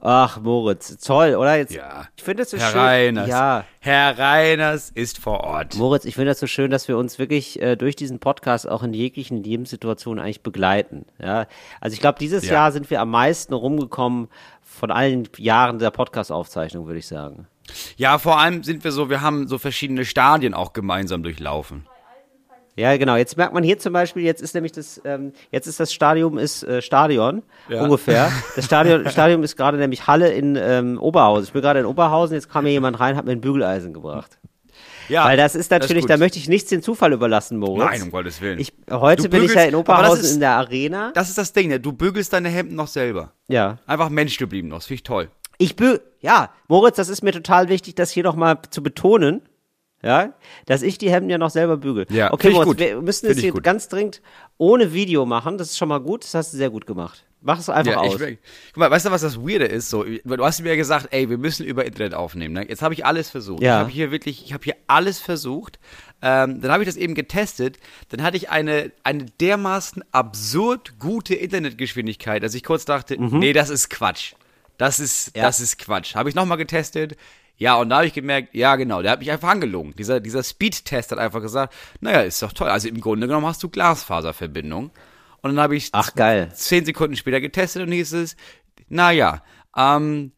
Ach, Moritz, toll, oder? Jetzt, Ja. Ich finde es so Herr schön. Reiners. Ja, Herr Reiners ist vor Ort. Moritz, ich finde das so schön, dass wir uns wirklich äh, durch diesen Podcast auch in jeglichen Lebenssituationen eigentlich begleiten. Ja, also ich glaube, dieses Ja. Jahr sind wir am meisten rumgekommen von allen Jahren der Podcast-Aufzeichnung, würde ich sagen. Ja, vor allem sind wir so, wir haben so verschiedene Stadien auch gemeinsam durchlaufen. Ja, genau. Jetzt merkt man hier zum Beispiel, jetzt ist nämlich das, ähm, jetzt ist das Stadion ist äh, Stadion Ja. ungefähr. Das Stadion, Stadion ist gerade nämlich Halle in ähm, Oberhausen. Ich bin gerade in Oberhausen. Jetzt kam hier jemand rein, hat mir ein Bügeleisen gebracht. Ja, Weil das ist natürlich, gut. da möchte ich nichts den Zufall überlassen, Moritz. Nein, um Gottes Willen. Ich, heute Du bin ich ja in das Oberhausen ist- in der Arena. Das ist das Ding, ne? du bügelst deine Hemden noch selber. Ja. Einfach Mensch geblieben noch, das finde ich toll. Ich bü ja, Moritz, das ist mir total wichtig, das hier noch mal zu betonen. Ja, dass ich die Hemden ja noch selber bügel. Ja, okay, Moritz, gut. wir müssen ich hier gut. ganz dringend ohne Video machen. Das ist schon mal gut. Das hast du sehr gut gemacht. Mach es einfach Ja, aus. ich, guck mal, weißt du, was das Weirde ist? So, du hast mir ja gesagt, ey, wir müssen über Internet aufnehmen. Ne? Jetzt habe ich alles versucht. Ja. Ich habe hier wirklich, ich habe hier alles versucht. Ähm, dann habe ich das eben getestet. Dann hatte ich eine, eine dermaßen absurd gute Internetgeschwindigkeit, dass ich kurz dachte, nee, das ist Quatsch. Das ist, Mhm. Ja. das ist Quatsch. Habe ich nochmal getestet. Ja, und da habe ich gemerkt, ja, genau, der hat mich einfach angelogen. Dieser, dieser Speed-Test hat einfach gesagt, naja, ist doch toll. Also im Grunde genommen hast du Glasfaserverbindung. Und dann habe ich Ach, geil. zehn Sekunden später getestet und hieß es, naja, ähm,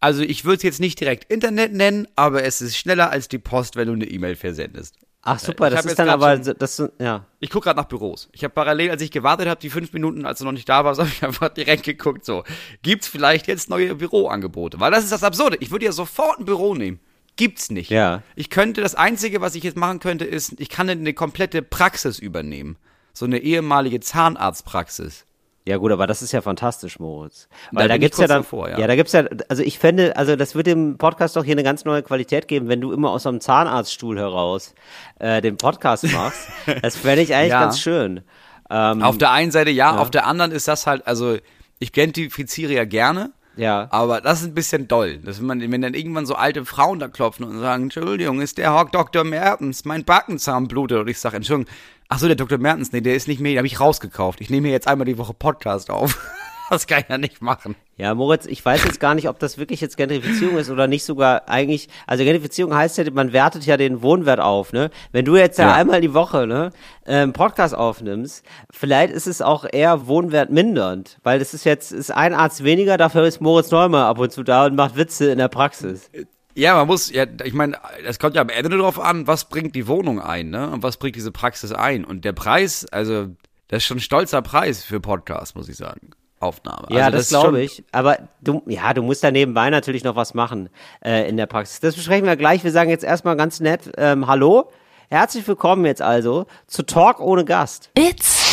also ich würde es jetzt nicht direkt Internet nennen, aber es ist schneller als die Post, wenn du eine E-Mail versendest. Ach super, Ich das ist dann aber schon- das ja. Ich gucke gerade nach Büros. Ich habe parallel, als ich gewartet habe, die fünf Minuten, als du noch nicht da warst, habe ich einfach direkt geguckt, so, gibt's vielleicht jetzt neue Büroangebote? Weil das ist das Absurde. Ich würde ja sofort ein Büro nehmen. Gibt's nicht. Ja. Ich könnte, das Einzige, was ich jetzt machen könnte, ist, ich kann eine komplette Praxis übernehmen. So eine ehemalige Zahnarztpraxis. Ja gut, aber das ist ja fantastisch, Moritz. Da Weil da, ich gibt's ja dann, davor, ja. ja. da gibt's ja, also ich fände, also das wird dem Podcast doch hier eine ganz neue Qualität geben, wenn du immer aus einem Zahnarztstuhl heraus äh, den Podcast machst. das fände ich eigentlich Ja. ganz schön. Ähm, Auf der einen Seite ja, auf der anderen ist das halt, also ich identifiziere ja gerne, ja. aber das ist ein bisschen doll. Dass wenn, man, wenn dann irgendwann so alte Frauen da klopfen und sagen, Entschuldigung, ist der Hock Dr. Mertens, mein Backenzahn blutet. Und ich sage, Entschuldigung, ach so, der Dr. Mertens, nee, der ist nicht mehr, den habe ich rausgekauft. Ich nehme hier jetzt einmal die Woche Podcast auf. Das kann ich ja nicht machen. Ja, Moritz, ich weiß jetzt gar nicht, ob das wirklich jetzt Gentrifizierung ist oder nicht sogar eigentlich, also Gentrifizierung heißt ja, man wertet ja den Wohnwert auf, ne? Wenn du jetzt ja, Ja. einmal die Woche, ne, ähm, Podcast aufnimmst, vielleicht ist es auch eher wohnwertmindernd, weil das ist jetzt, ist ein Arzt weniger, dafür ist Moritz Neumann ab und zu da und macht Witze in der Praxis. Ja, man muss, ja, ich meine, es kommt ja am Ende darauf an, was bringt die Wohnung ein, ne? Und was bringt diese Praxis ein? Und der Preis, also, das ist schon ein stolzer Preis für Podcast, muss ich sagen. Aufnahme. Ja, also, das, schon- glaube ich. Aber du, ja, du musst da nebenbei natürlich noch was machen äh, in der Praxis. Das besprechen wir gleich. Wir sagen jetzt erstmal ganz nett ähm, Hallo. Herzlich willkommen jetzt also zu Talk ohne Gast. It's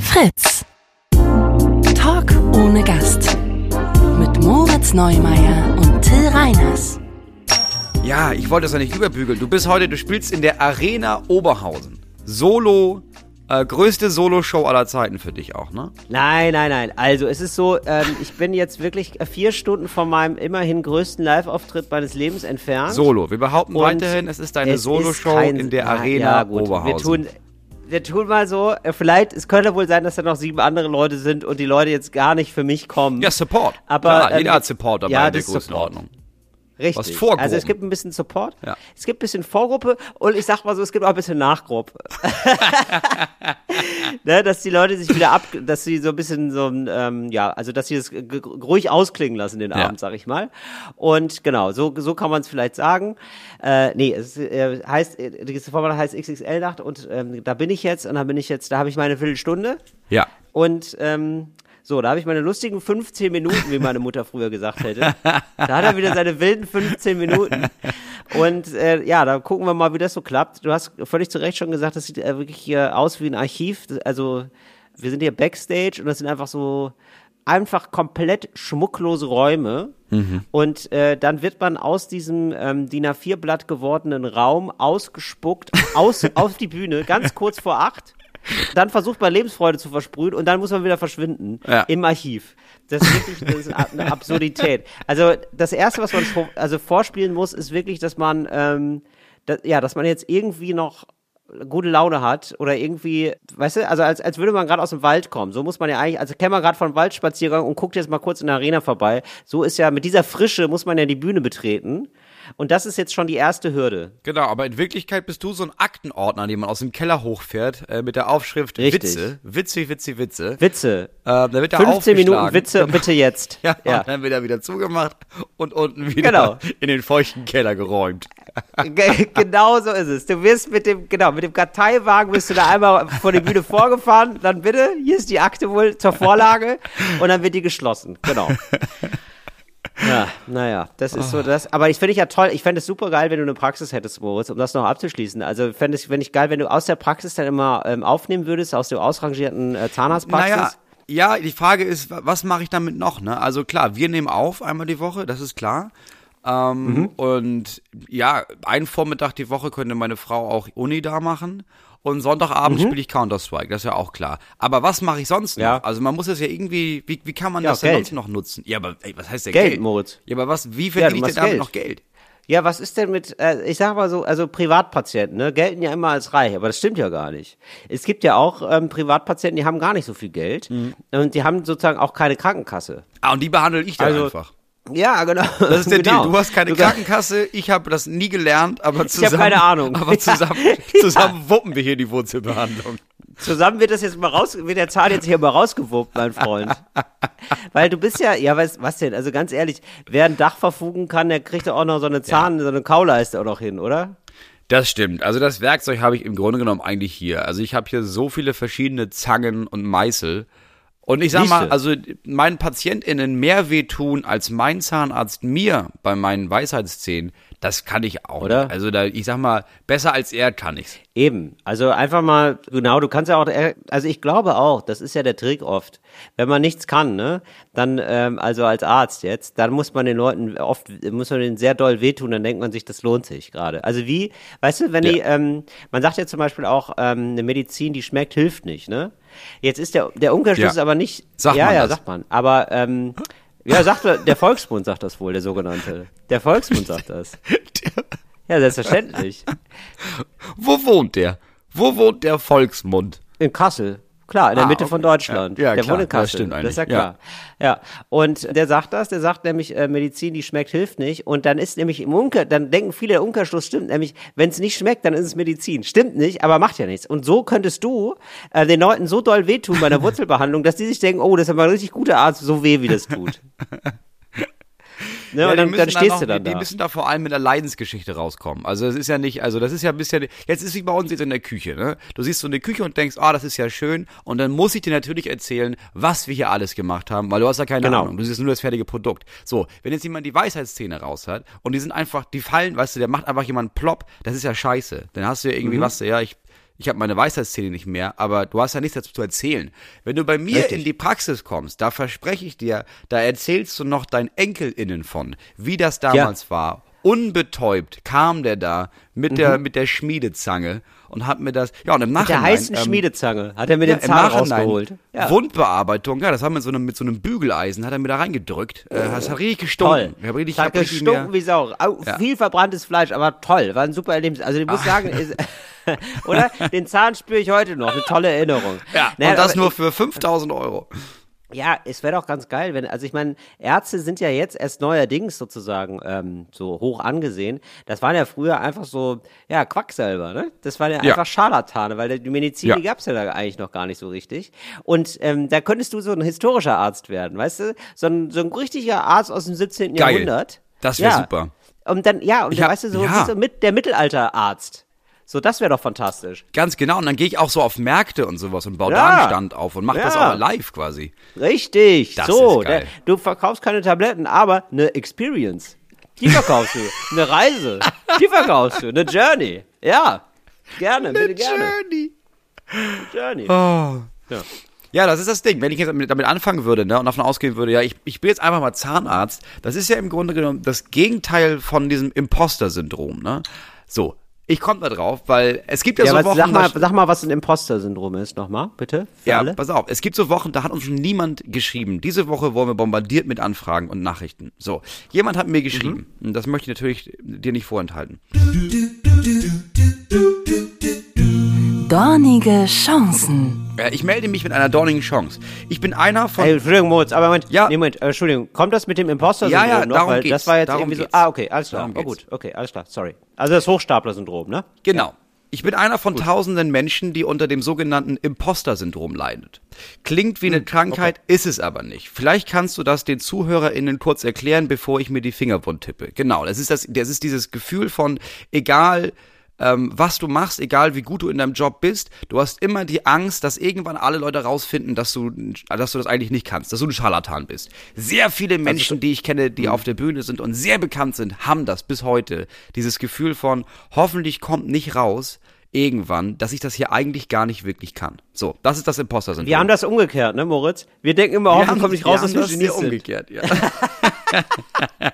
Fritz. Talk ohne Gast. Mit Moritz Neumeier und Till Reiners. Ja, ich wollte das ja nicht überbügeln. Du bist heute, du spielst in der Arena Oberhausen. Solo, äh, größte Solo-Show aller Zeiten für dich auch, ne? Nein, nein, nein. Also es ist so, ähm, ich bin jetzt wirklich äh, vier Stunden von meinem immerhin größten Live-Auftritt meines Lebens entfernt. Solo. Wir behaupten Und weiterhin, es ist deine Solo-Show in der Arena ja, gut. Oberhausen. Wir tun, wir tun mal so, äh, vielleicht, es könnte wohl sein, dass da noch sieben andere Leute sind und die Leute jetzt gar nicht für mich kommen. ja, Support. Aber, Klar, ähm, jeder hat Support dabei ja, in der das ist Support. Richtig. Was Vorgruppen. Also es gibt ein bisschen Support, Ja. es gibt ein bisschen Vorgruppe und ich sag mal so, es gibt auch ein bisschen Nachgruppe. ne, dass die Leute sich wieder ab, dass sie so ein bisschen so, ähm, ja, also dass sie g- ruhig ausklingen lassen den Ja. Abend, sag ich mal. Und genau, so, so kann man es vielleicht sagen. Äh, nee, es äh, heißt, äh, das Format heißt XXL-Nacht und ähm, da bin ich jetzt und da bin ich jetzt, da habe ich meine Viertelstunde. Ja. Und ähm, so, da habe ich meine lustigen 15 Minuten, wie meine Mutter früher gesagt hätte. Da hat er wieder seine wilden 15 Minuten. Und äh, ja, da gucken wir mal, wie das so klappt. Du hast völlig zu Recht schon gesagt, das sieht äh, wirklich hier aus wie ein Archiv. Also wir sind hier Backstage und das sind einfach so einfach komplett schmucklose Räume. Und äh, dann wird man aus diesem ähm, DIN A4-Blatt gewordenen Raum ausgespuckt, aus, auf die Bühne, ganz kurz vor acht. Dann versucht man Lebensfreude zu versprühen und dann muss man wieder verschwinden Ja. im Archiv. Das ist wirklich das ist eine Absurdität. Also das Erste, was man vor, also vorspielen muss, ist wirklich, dass man, ähm, da, ja, dass man jetzt irgendwie noch gute Laune hat oder irgendwie, weißt du, also als, als würde man gerade aus dem Wald kommen. So muss man ja eigentlich, also kennt man gerade von Waldspaziergang und guckt jetzt mal kurz in der Arena vorbei. So ist ja, mit dieser Frische muss man ja die Bühne betreten. Und das ist jetzt schon die erste Hürde. Genau, aber in Wirklichkeit bist du so ein Aktenordner, den man aus dem Keller hochfährt, äh, mit der Aufschrift Richtig. Witze, Witze, Witze, Witze. Witze. Äh, da wird er 15 Minuten. Witze, bitte jetzt. Ja, ja. und dann wird er wieder zugemacht und unten wieder Genau. in den feuchten Keller geräumt. Ge- genau so ist es. Du wirst mit dem, genau, mit dem Karteiwagen bist du da einmal vor die Bühne vorgefahren, dann bitte, hier ist die Akte wohl zur Vorlage und dann wird die geschlossen. Genau. Ja, naja, das ist so das. Aber ich finde ich ja toll, ich fände es super geil, wenn du eine Praxis hättest, Moritz, um das noch abzuschließen. Also fände ich, fänd ich geil, wenn du aus der Praxis dann immer ähm, aufnehmen würdest, aus der ausrangierten äh, Zahnarztpraxis. Naja, ja, die Frage ist, wa- was mache ich damit noch? Ne? Also klar, wir nehmen auf einmal die Woche, das ist klar. Ähm, Mhm. Und ja, einen Vormittag die Woche könnte meine Frau auch Uni da machen. Und Sonntagabend Mhm. spiele ich Counter-Strike, das ist ja auch klar. Aber was mache ich sonst noch? Ja. Also man muss es ja irgendwie, wie, wie kann man Ja, das denn Geld. sonst noch nutzen? Ja, aber ey, was heißt denn Geld, Geld? Moritz. Ja, aber was, wie Ja, verdiene du ich denn damit Geld. noch Geld? Ja, was ist denn mit, äh, ich sag mal so, also Privatpatienten, ne, gelten ja immer als reich, aber das stimmt ja gar nicht. Es gibt ja auch ähm, Privatpatienten, die haben gar nicht so viel Geld Mhm. und die haben sozusagen auch keine Krankenkasse. Ah, und die behandle ich dann Also, einfach. Ja, genau. Das ist der genau. Deal. Du hast keine Krankenkasse, ich habe das nie gelernt, aber zusammen. keine Ahnung. Aber zusammen, Ja. zusammen wuppen wir hier die Wurzelbehandlung. Zusammen wird das jetzt mal raus, wird der Zahn jetzt hier mal rausgewuppt, mein Freund. Weil du bist ja, ja, was, was denn? Also ganz ehrlich, wer ein Dach verfugen kann, der kriegt ja auch noch so eine Zahn, so eine Kauleiste auch noch hin, oder? Das stimmt. Also das Werkzeug habe ich im Grunde genommen eigentlich hier. Also ich habe hier so viele verschiedene Zangen und Meißel. Und ich sag mal, Siehste. also meinen PatientInnen mehr wehtun als mein Zahnarzt mir bei meinen Weisheitszähnen, das kann ich auch Oder? nicht. Also da, ich sag mal, besser als er kann ich's. Eben, also einfach mal, genau, du kannst ja auch, also ich glaube auch, das ist ja der Trick oft. Wenn man nichts kann, ne, dann, ähm, also als Arzt jetzt, dann muss man den Leuten oft, muss man denen sehr doll wehtun, dann denkt man sich, das lohnt sich gerade. Also wie, weißt du, wenn die, ähm, man sagt ja zum Beispiel auch, ähm, eine Medizin, die schmeckt, hilft nicht, ne? Jetzt ist der, der Umkehrschluss Ja. aber nicht, Sagt ja, man ja, das? sagt man, aber, ähm, ja, sagt der der Volksmund sagt das wohl, der sogenannte. Der Volksmund sagt das. Ja, selbstverständlich. Wo wohnt der? Wo wohnt der Volksmund? In Kassel. Klar, in der Ah, Mitte okay. von Deutschland. Ja, ja, der klar, wohnt in das Kassel. stimmt Das ist ja eigentlich, klar. Ja. Und der sagt das, der sagt nämlich, äh, Medizin, die schmeckt, hilft nicht. Und dann ist nämlich im Umkehr, dann denken viele, der Umkehrschluss stimmt, nämlich, wenn es nicht schmeckt, dann ist es Medizin. Stimmt nicht, aber macht ja nichts. Und so könntest du äh, den Leuten so doll wehtun bei einer Wurzelbehandlung, dass die sich denken, oh, das ist aber ein richtig guter Arzt, so weh, wie das tut. Ne, Ja, und dann, dann stehst noch, du dann die, da. die müssen da vor allem mit der Leidensgeschichte rauskommen. Also es ist ja nicht, also das ist ja ein bisschen, jetzt ist wie bei uns jetzt in der Küche, ne? Du siehst so eine Küche und denkst, ah, das ist ja schön. Und dann muss ich dir natürlich erzählen, was wir hier alles gemacht haben, weil du hast ja keine Genau. Ahnung. Du siehst nur das fertige Produkt. So, wenn jetzt jemand die Weisheitszähne raus hat und die sind einfach, die fallen, weißt du, der macht einfach jemand plopp, das ist ja scheiße. Dann hast du ja Mhm. irgendwie was, ja, ich, ich habe meine Weisheitszähne nicht mehr, aber du hast ja nichts dazu zu erzählen. Wenn du bei mir Richtig. in die Praxis kommst, da verspreche ich dir, da erzählst du noch deinen EnkelInnen von, wie das damals war. Unbetäubt kam der da mit der mit der Schmiedezange und hat mir das ja und im Mhm. Mit Nachhinein der heißen ähm, Schmiedezange hat er mir ja, den Zahn Nachhinein rausgeholt. Ja. Wundbearbeitung, ja, das haben wir mit so einem, mit so einem Bügeleisen, hat er mir da reingedrückt. Äh, das hat richtig gestunken. Toll. Ich hab richtig, ich hab richtig gestunken mehr- wie Sau. Au, Ja. Viel verbranntes Fleisch, aber toll. War ein super Erlebnis. Also ich muss sagen, ist, oder? Den Zahn spüre ich heute noch. Eine tolle Erinnerung. ja, Naja, und das nur für 5000 Euro. Ja, es wäre doch ganz geil, wenn, also ich meine, Ärzte sind ja jetzt erst neuerdings sozusagen ähm, so hoch angesehen. Das waren ja früher einfach so, ja, Quacksalber, ne? Das waren ja, Ja. einfach Scharlatane, weil die Medizin, Ja. die gab's ja da eigentlich noch gar nicht so richtig. Und ähm, da könntest du so ein historischer Arzt werden, weißt du? So ein, so ein richtiger Arzt aus dem 17. Geil. Jahrhundert. Das wär ja. super. Und dann, ja, und dann, weißt du, so, ja. so mit, der Mittelalterarzt. So, das wäre doch fantastisch. Ganz genau. Und dann gehe ich auch so auf Märkte und sowas und baue Ja. da einen Stand auf und mache das Ja. auch live quasi. Richtig, Das so. ist geil. Der, du verkaufst keine Tabletten, aber eine Experience. Die verkaufst du. Eine Reise. Die verkaufst du. Eine Journey. Ja. Gerne, bitte gerne. Journey. Journey. Oh. Ja. Ja, das ist das Ding. Wenn ich jetzt damit damit anfangen würde ne, und davon ausgehen würde, ja, ich, ich bin jetzt einfach mal Zahnarzt, das ist ja im Grunde genommen das Gegenteil von diesem Imposter-Syndrom. Ne? So, ich komme da drauf, weil es gibt ja, Ja, so was, Wochen, sag, mal, da- sag mal, was ein Imposter-Syndrom ist, nochmal, bitte. Für ja, alle. pass auf, es gibt so Wochen, da hat uns niemand geschrieben. Diese Woche wurden wir bombardiert mit Anfragen und Nachrichten. So, jemand hat mir geschrieben, und das möchte ich natürlich dir nicht vorenthalten. Dornige Chancen. Äh, Ich melde mich mit einer dornigen Chance. Ich bin einer von. Ey, Entschuldigung, Moritz, aber Moment, Ja. nee, Moment, äh, Entschuldigung, kommt das mit dem imposter Ja, ja, noch? darum Weil geht's, Das war jetzt darum irgendwie so, geht's. ah, okay, alles klar, Darum oh, geht's. gut, okay, alles klar, sorry. Also das Hochstapler-Syndrom, ne? Genau. Ich bin einer von tausenden Menschen, die unter dem sogenannten Imposter-Syndrom leidet. Klingt wie eine Krankheit, ist es aber nicht. Vielleicht kannst du das den ZuhörerInnen kurz erklären, bevor ich mir die Finger wund tippe. Genau, das ist das, das ist dieses Gefühl von, egal, ähm, was du machst, egal wie gut du in deinem Job bist, du hast immer die Angst, dass irgendwann alle Leute rausfinden, dass du, dass du das eigentlich nicht kannst, dass du ein Scharlatan bist. Sehr viele Menschen, die ich kenne, die auf der Bühne sind und sehr bekannt sind, haben das bis heute. Dieses Gefühl von, hoffentlich kommt nicht raus, irgendwann, dass ich das hier eigentlich gar nicht wirklich kann. So, das ist das Imposter-Syndrom. Wir haben das umgekehrt, ne, Moritz? Wir denken immer, hoffentlich kommt nicht raus, dass wir Genies sind. umgekehrt, ja.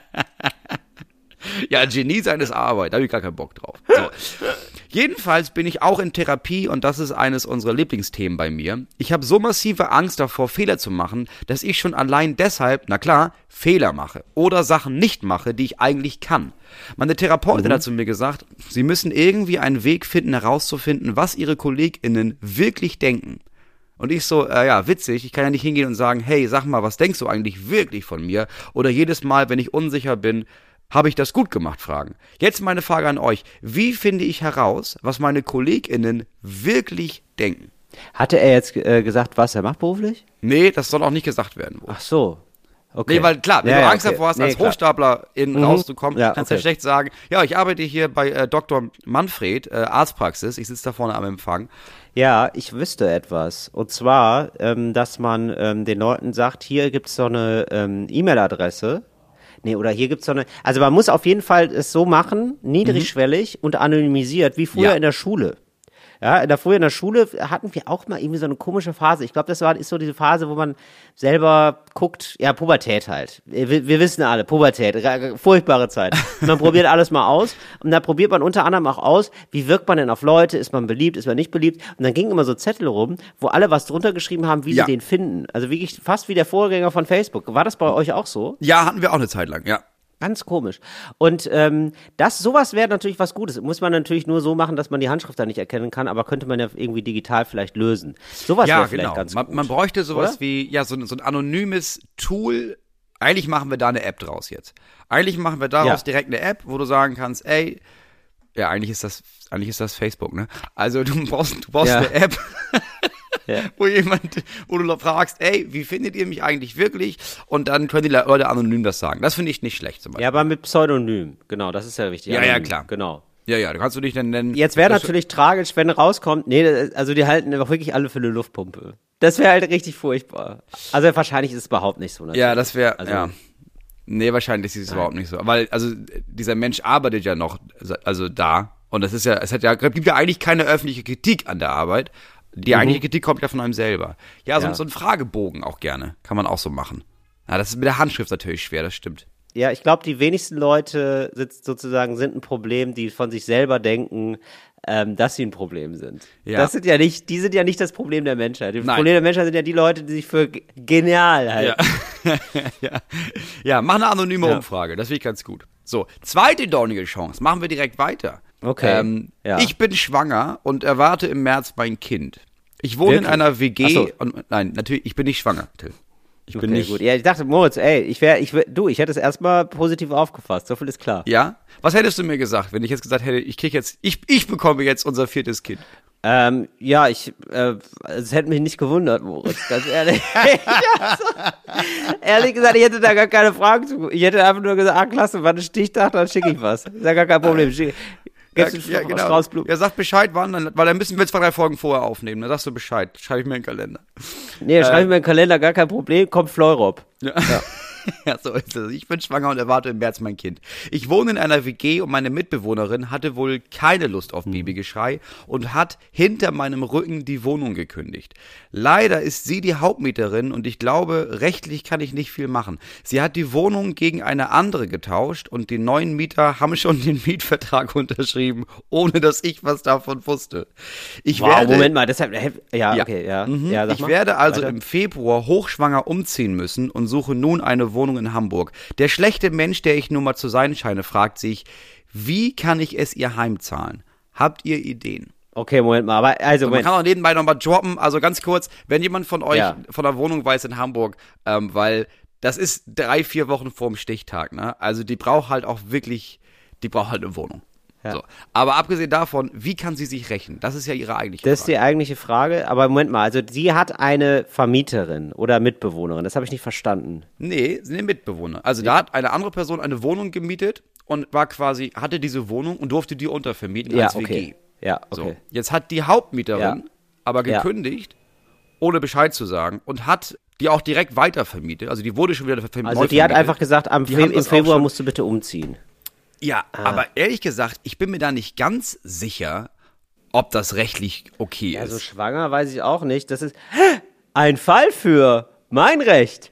ja, Genie sein ist Arbeit, da habe ich gar keinen Bock drauf. So. Jedenfalls bin ich auch in Therapie und das ist eines unserer Lieblingsthemen bei mir. Ich habe so massive Angst davor, Fehler zu machen, dass ich schon allein deshalb, na klar, Fehler mache oder Sachen nicht mache, die ich eigentlich kann. Meine Therapeutin hat zu mir gesagt, sie müssen irgendwie einen Weg finden, herauszufinden, was ihre KollegInnen wirklich denken. Und ich so, äh, ja, witzig, ich kann ja nicht hingehen und sagen, hey, sag mal, was denkst du eigentlich wirklich von mir? Oder jedes Mal, wenn ich unsicher bin, habe ich das gut gemacht, fragen. Jetzt meine Frage an euch. Wie finde ich heraus, was meine KollegInnen wirklich denken? Hatte er jetzt äh, gesagt, was er macht beruflich? Nee, das soll auch nicht gesagt werden. Wo. Ach so. Okay. Nee, weil klar, wenn Ja, du ja, Angst okay. davor hast, Nee, als klar. Hochstapler in Mhm. rauszukommen, Ja, kannst du ja okay. schlecht sagen, ja, ich arbeite hier bei äh, Dr. Manfred, äh, Arztpraxis, ich sitze da vorne am Empfang. Ja, ich wüsste etwas. Und zwar, ähm, dass man ähm, den Leuten sagt, hier gibt's so eine ähm, E-Mail-Adresse. Nee, oder hier gibt's so eine. Also man muss auf jeden Fall es so machen, niedrigschwellig und anonymisiert, wie früher Ja. in der Schule. Ja, in der früher in der Schule hatten wir auch mal irgendwie so eine komische Phase. Ich glaube, das war ist so diese Phase, wo man selber guckt, ja, Pubertät halt. Wir, wir wissen alle, Pubertät, furchtbare Zeit. Man probiert alles mal aus und da probiert man unter anderem auch aus, wie wirkt man denn auf Leute, ist man beliebt, ist man nicht beliebt und dann gingen immer so Zettel rum, wo alle was drunter geschrieben haben, wie Ja. sie den finden. Also wirklich fast wie der Vorgänger von Facebook. War das bei euch auch so? Ja, hatten wir auch eine Zeit lang, ja. Ganz komisch. Und ähm, das, sowas wäre natürlich was Gutes. Muss man natürlich nur so machen, dass man die Handschrift da nicht erkennen kann, aber könnte man ja irgendwie digital vielleicht lösen. Sowas Ja, wäre vielleicht genau. ganz Man, gut. man bräuchte sowas oder? wie, ja, so, ein- so ein anonymes Tool. Eigentlich machen wir da eine App draus jetzt. Eigentlich machen wir daraus Ja. direkt eine App, wo du sagen kannst, ey, ja, eigentlich ist das, eigentlich ist das Facebook, ne? Also du brauchst, du brauchst Ja. eine App, Ja. wo jemand, wo du fragst, ey, wie findet ihr mich eigentlich wirklich? Und dann können die Leute anonym das sagen. Das finde ich nicht schlecht zum Beispiel. Ja, aber mit Pseudonym. Genau, das ist ja wichtig. Ja, ja, Anonym. klar. Genau. Ja, ja, du kannst du dich dann nennen. Jetzt wäre natürlich tragisch, wenn rauskommt, nee, also die halten einfach wirklich alle für eine Luftpumpe. Das wäre halt richtig furchtbar. Also wahrscheinlich ist es überhaupt nicht so. Natürlich. Ja, das wäre, Also- ja. Nee, wahrscheinlich ist es überhaupt nicht so. Weil, also, dieser Mensch arbeitet ja noch, also da. Und das ist ja, es hat ja, gibt ja eigentlich keine öffentliche Kritik an der Arbeit. Die eigentliche Kritik kommt ja von einem selber. Ja, so, Mhm. Ja. so ein Fragebogen auch gerne. Kann man auch so machen. Ja, das ist mit der Handschrift natürlich schwer, das stimmt. Ja, ich glaube, die wenigsten Leute sind sozusagen sind ein Problem, die von sich selber denken, ähm, dass sie ein Problem sind. Ja. Das sind ja nicht, die sind ja nicht das Problem der Menschheit. Das Nein. Problem der Menschheit sind ja die Leute, die sich für ge- genial halten. ja. ja, mach eine anonyme Ja. Umfrage, das finde ich ganz gut. So, zweite dornige Chance, machen wir direkt weiter. Okay, Ähm, ja. Ich bin schwanger und erwarte im März mein Kind. Ich wohne in Wirklich? einer WG so. und nein, natürlich, ich bin nicht schwanger, Till. Ich bin Okay, nicht. gut. Ja, ich dachte, Moritz, ey, ich wäre, ich wär, du, ich hätte es erstmal positiv aufgefasst. So viel ist klar. Ja? Was hättest du mir gesagt, wenn ich jetzt gesagt hätte, ich krieg jetzt, ich, ich bekomme jetzt unser viertes Kind? Ähm, ja, ich, äh, es hätte mich nicht gewundert, Moritz, ganz ehrlich. ehrlich gesagt, ich hätte da gar keine Fragen zu. Ich hätte einfach nur gesagt, ah, klasse, war ein Stichtag, dann schicke ich was. Ist ja gar kein Problem. Schick, gibst ja, einen genau. Strauß Blumen. Ja, sag Bescheid, wann, dann, weil dann müssen wir zwei, drei Folgen vorher aufnehmen. Dann sagst du Bescheid. Schreibe ich mir in den Kalender. Nee, schreibe ich mir in den Kalender, gar kein Problem, kommt Fleurop. Ja. ja, so ist es. Ich bin schwanger und erwarte im März mein Kind. Ich wohne in einer WG und meine Mitbewohnerin hatte wohl keine Lust auf Babygeschrei und hat hinter meinem Rücken die Wohnung gekündigt. Leider ist sie die Hauptmieterin und ich glaube, rechtlich kann ich nicht viel machen. Sie hat die Wohnung gegen eine andere getauscht und die neuen Mieter haben schon den Mietvertrag unterschrieben, ohne dass ich was davon wusste. Ich Wow, werde, Moment mal, deshalb, ja, Ja. okay, ja. Mhm. ja ich mal. werde also Weiter. im Februar hochschwanger umziehen müssen und suche nun eine Wohnung in Hamburg. Der schlechte Mensch, der ich nun mal zu sein scheine, fragt sich, wie kann ich es ihr heimzahlen? Habt ihr Ideen? Okay, Moment mal, aber also Man Moment. kann auch nebenbei nochmal droppen. Also ganz kurz, wenn jemand von euch Ja. von der Wohnung weiß in Hamburg, ähm, weil das ist drei, vier Wochen vor dem Stichtag, ne? Also die braucht halt auch wirklich, die braucht halt eine Wohnung. Ja. So. Aber abgesehen davon, wie kann sie sich rächen? Das ist ja ihre eigentliche Das ist Frage. die eigentliche Frage. Aber Moment mal, also sie hat eine Vermieterin oder Mitbewohnerin. Das habe ich nicht verstanden. Nee, eine Mitbewohner. Also da hat eine andere Person eine Wohnung gemietet und war quasi, hatte diese Wohnung und durfte die untervermieten Ja, als WG. okay. Ja, So. okay. Jetzt hat die Hauptmieterin Ja. aber Ja. gekündigt, ohne Bescheid zu sagen, und hat die auch direkt weitervermietet. Also die wurde schon wieder vermietet. Also die hat einfach gesagt, am Fe im Februar musst du bitte umziehen. Ja, Ah. aber ehrlich gesagt, ich bin mir da nicht ganz sicher, ob das rechtlich okay Also ist. schwanger weiß ich auch nicht. Das ist ein Fall für mein Recht.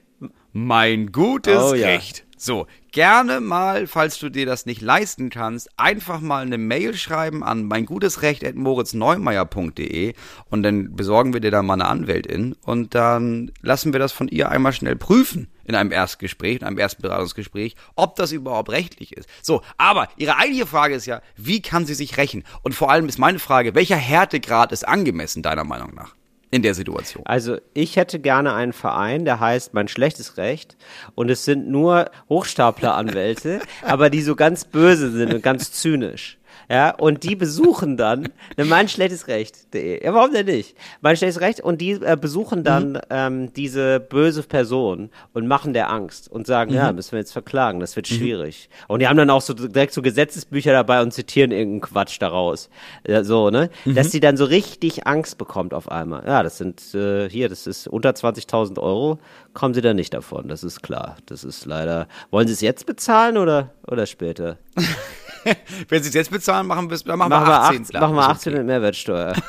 Mein gutes Oh ja. Recht. So, gerne mal, falls du dir das nicht leisten kannst, einfach mal eine Mail schreiben an meingutesrecht.moritzneumeier.de und dann besorgen wir dir da mal eine Anwältin und dann lassen wir das von ihr einmal schnell prüfen in einem Erstgespräch, in einem ersten Beratungsgespräch, ob das überhaupt rechtlich ist. So, aber ihre eigentliche Frage ist ja, wie kann sie sich rächen? Und vor allem ist meine Frage, welcher Härtegrad ist angemessen deiner Meinung nach in der Situation? Also ich hätte gerne einen Verein, der heißt Mein schlechtes Recht und es sind nur Hochstapleranwälte, aber die so ganz böse sind und ganz zynisch. Ja, und die besuchen dann ne, mein schlechtes Recht.de. Ja, warum denn nicht? Mein schlechtes Recht und die äh, besuchen dann ähm, diese böse Person und machen der Angst und sagen, ja, müssen wir jetzt verklagen, das wird schwierig. Und die haben dann auch so direkt so Gesetzesbücher dabei und zitieren irgendeinen Quatsch daraus. Ja, so, ne? Dass die dann so richtig Angst bekommt auf einmal. Ja, das sind äh, hier, das ist unter 20.000 Euro, kommen sie da nicht davon, das ist klar. Das ist leider. Wollen sie es jetzt bezahlen oder, oder später? Wenn sie es jetzt bezahlen, machen wir es, dann machen, Machen wir wir 18. 18, klar, machen wir ist 18 okay. mit Mehrwertsteuer.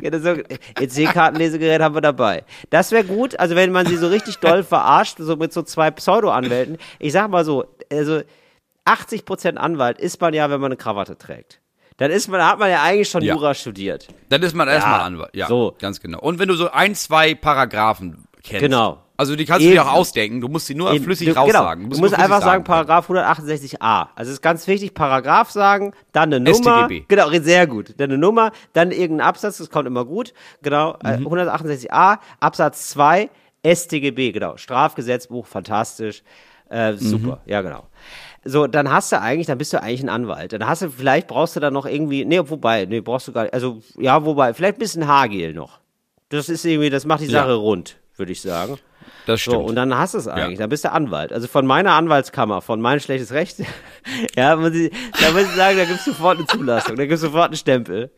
Ja, EC-Kartenlesegerät haben wir dabei. Das wäre gut, also wenn man sie so richtig doll verarscht, so mit so zwei Pseudo-Anwälten. Ich sag mal so, also 80% Anwalt ist man ja, wenn man eine Krawatte trägt. Dann ist man, hat man ja eigentlich schon Ja. Jura studiert. Dann ist man erstmal Anwalt. Ja, so. ganz genau. Und wenn du so ein, zwei Paragraphen kennst. Genau. Also die kannst du dir Eben. auch ausdenken. Du musst sie nur Eben, flüssig du, raussagen. Genau, du musst flüssig einfach sagen. Paragraph 168a. Also es ist ganz wichtig, Paragraph sagen, dann eine Nummer. StGB. Genau, sehr gut. Dann eine Nummer, dann irgendein Absatz, das kommt immer gut. Genau, äh, Mhm. 168a, Absatz 2, StGB, genau. Strafgesetzbuch, fantastisch. Äh, super, Mhm. ja genau. So, dann hast du eigentlich, dann bist du eigentlich ein Anwalt. Dann hast du, vielleicht brauchst du dann noch irgendwie, nee, wobei, nee, brauchst du gar nicht, also, ja, wobei, vielleicht ein bisschen Haargel noch. Das ist irgendwie, das macht die Ja. Sache rund, würde ich sagen. Das stimmt. So, und dann hast du es eigentlich. Dann bist du Anwalt. Also von meiner Anwaltskammer, von mein schlechtes Recht, ja, muss ich, da muss ich sagen, da gibt es sofort eine Zulassung, da gibt es sofort einen Stempel.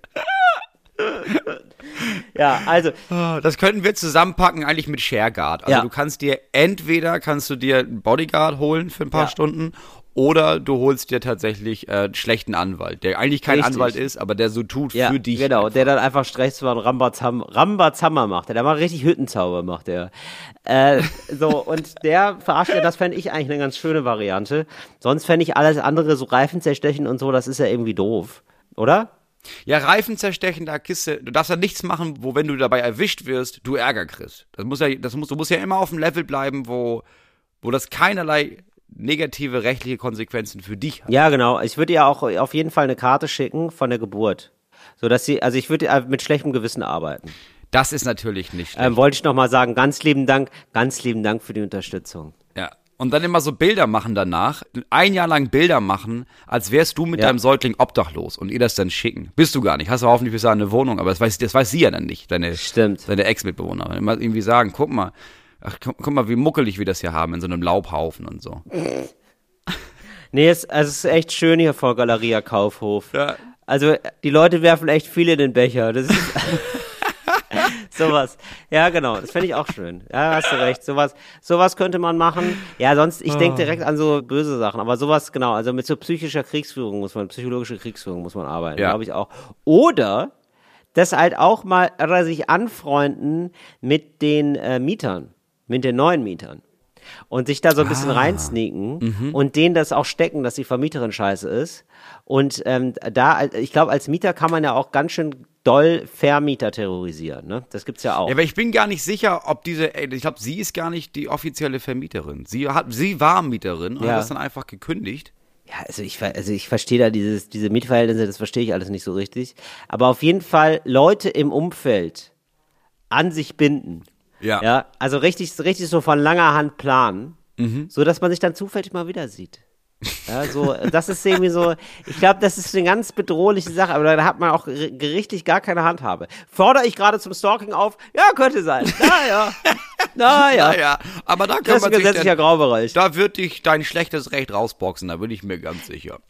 ja, also, Ah, Das könnten wir zusammenpacken eigentlich mit ShareGuard. Also Ja. du kannst dir entweder kannst du dir einen Bodyguard holen für ein paar Ja. Stunden oder du holst dir tatsächlich äh, einen schlechten Anwalt, der eigentlich kein Richtig. Anwalt ist, aber der so tut ja, für dich. genau, der dann einfach Strechtsmann Rambazam, Rambazammer macht. Der macht richtig Hüttenzauber, macht der. Äh, so, und der verarscht ja, das fände ich eigentlich eine ganz schöne Variante. Sonst fände ich alles andere, so Reifen zerstechen und so, das ist ja irgendwie doof. Oder? Ja, Reifen zerstechen, da Kiste, du darfst ja nichts machen, wo wenn du dabei erwischt wirst, du Ärger kriegst. Das muss ja, das muss, du musst ja immer auf dem Level bleiben, wo, wo das keinerlei negative rechtliche Konsequenzen für dich hat. Ja, genau. Ich würde ihr auch auf jeden Fall eine Karte schicken von der Geburt. So dass sie, also ich würde mit schlechtem Gewissen arbeiten. Das ist natürlich nicht schlecht. Ähm, wollte ich nochmal sagen, ganz lieben Dank, ganz lieben Dank für die Unterstützung. Ja. Und dann immer so Bilder machen danach. Ein Jahr lang Bilder machen, als wärst du mit Ja. deinem Säugling obdachlos und ihr das dann schicken. Bist du gar nicht. Hast du hoffentlich bis dahin eine Wohnung, aber das weiß, das weiß sie ja dann nicht, deine, Stimmt. deine Ex-Mitbewohner. Immer irgendwie sagen, guck mal, ach, guck, mal, wie muckelig wir das hier haben in so einem Laubhaufen und so. Nee, es, also es ist echt schön hier vor Galeria Kaufhof. Ja. Also die Leute werfen echt viel in den Becher. Das ist sowas. Ja, genau. Das fände ich auch schön. Ja, hast du recht. Sowas, sowas könnte man machen. Ja, sonst, ich denke direkt an so böse Sachen. Aber sowas, genau. Also mit so psychischer Kriegsführung muss man, psychologischer Kriegsführung muss man arbeiten, Ja. glaube ich auch. Oder das halt auch mal, oder sich anfreunden mit den äh, Mietern, mit den neuen Mietern. Und sich da so ein bisschen reinsneaken und denen das auch stecken, dass die Vermieterin scheiße ist. Und ähm, da, ich glaube, als Mieter kann man ja auch ganz schön doll Vermieter terrorisieren. Ne? Das gibt's ja auch. Ja, aber ich bin gar nicht sicher, ob diese, ich glaube, sie ist gar nicht die offizielle Vermieterin. Sie hat, sie war Mieterin und Ja. hat das dann einfach gekündigt. Ja, also ich, also ich verstehe da dieses, diese Mietverhältnisse, das verstehe ich alles nicht so richtig. Aber auf jeden Fall Leute im Umfeld an sich binden. Ja. Ja, also richtig, richtig so von langer Hand planen, Mhm. so dass man sich dann zufällig mal wieder sieht. Ja, so, das ist irgendwie so, ich glaube, das ist eine ganz bedrohliche Sache, aber da hat man auch gerichtlich gar keine Handhabe. Fordere ich gerade zum Stalking auf? Ja, könnte sein. Naja. Naja. Naja, aber da Das kann ist man ein sich gesetzlicher dann, Graubereich. da wird dich dein schlechtes Recht rausboxen, da bin ich mir ganz sicher.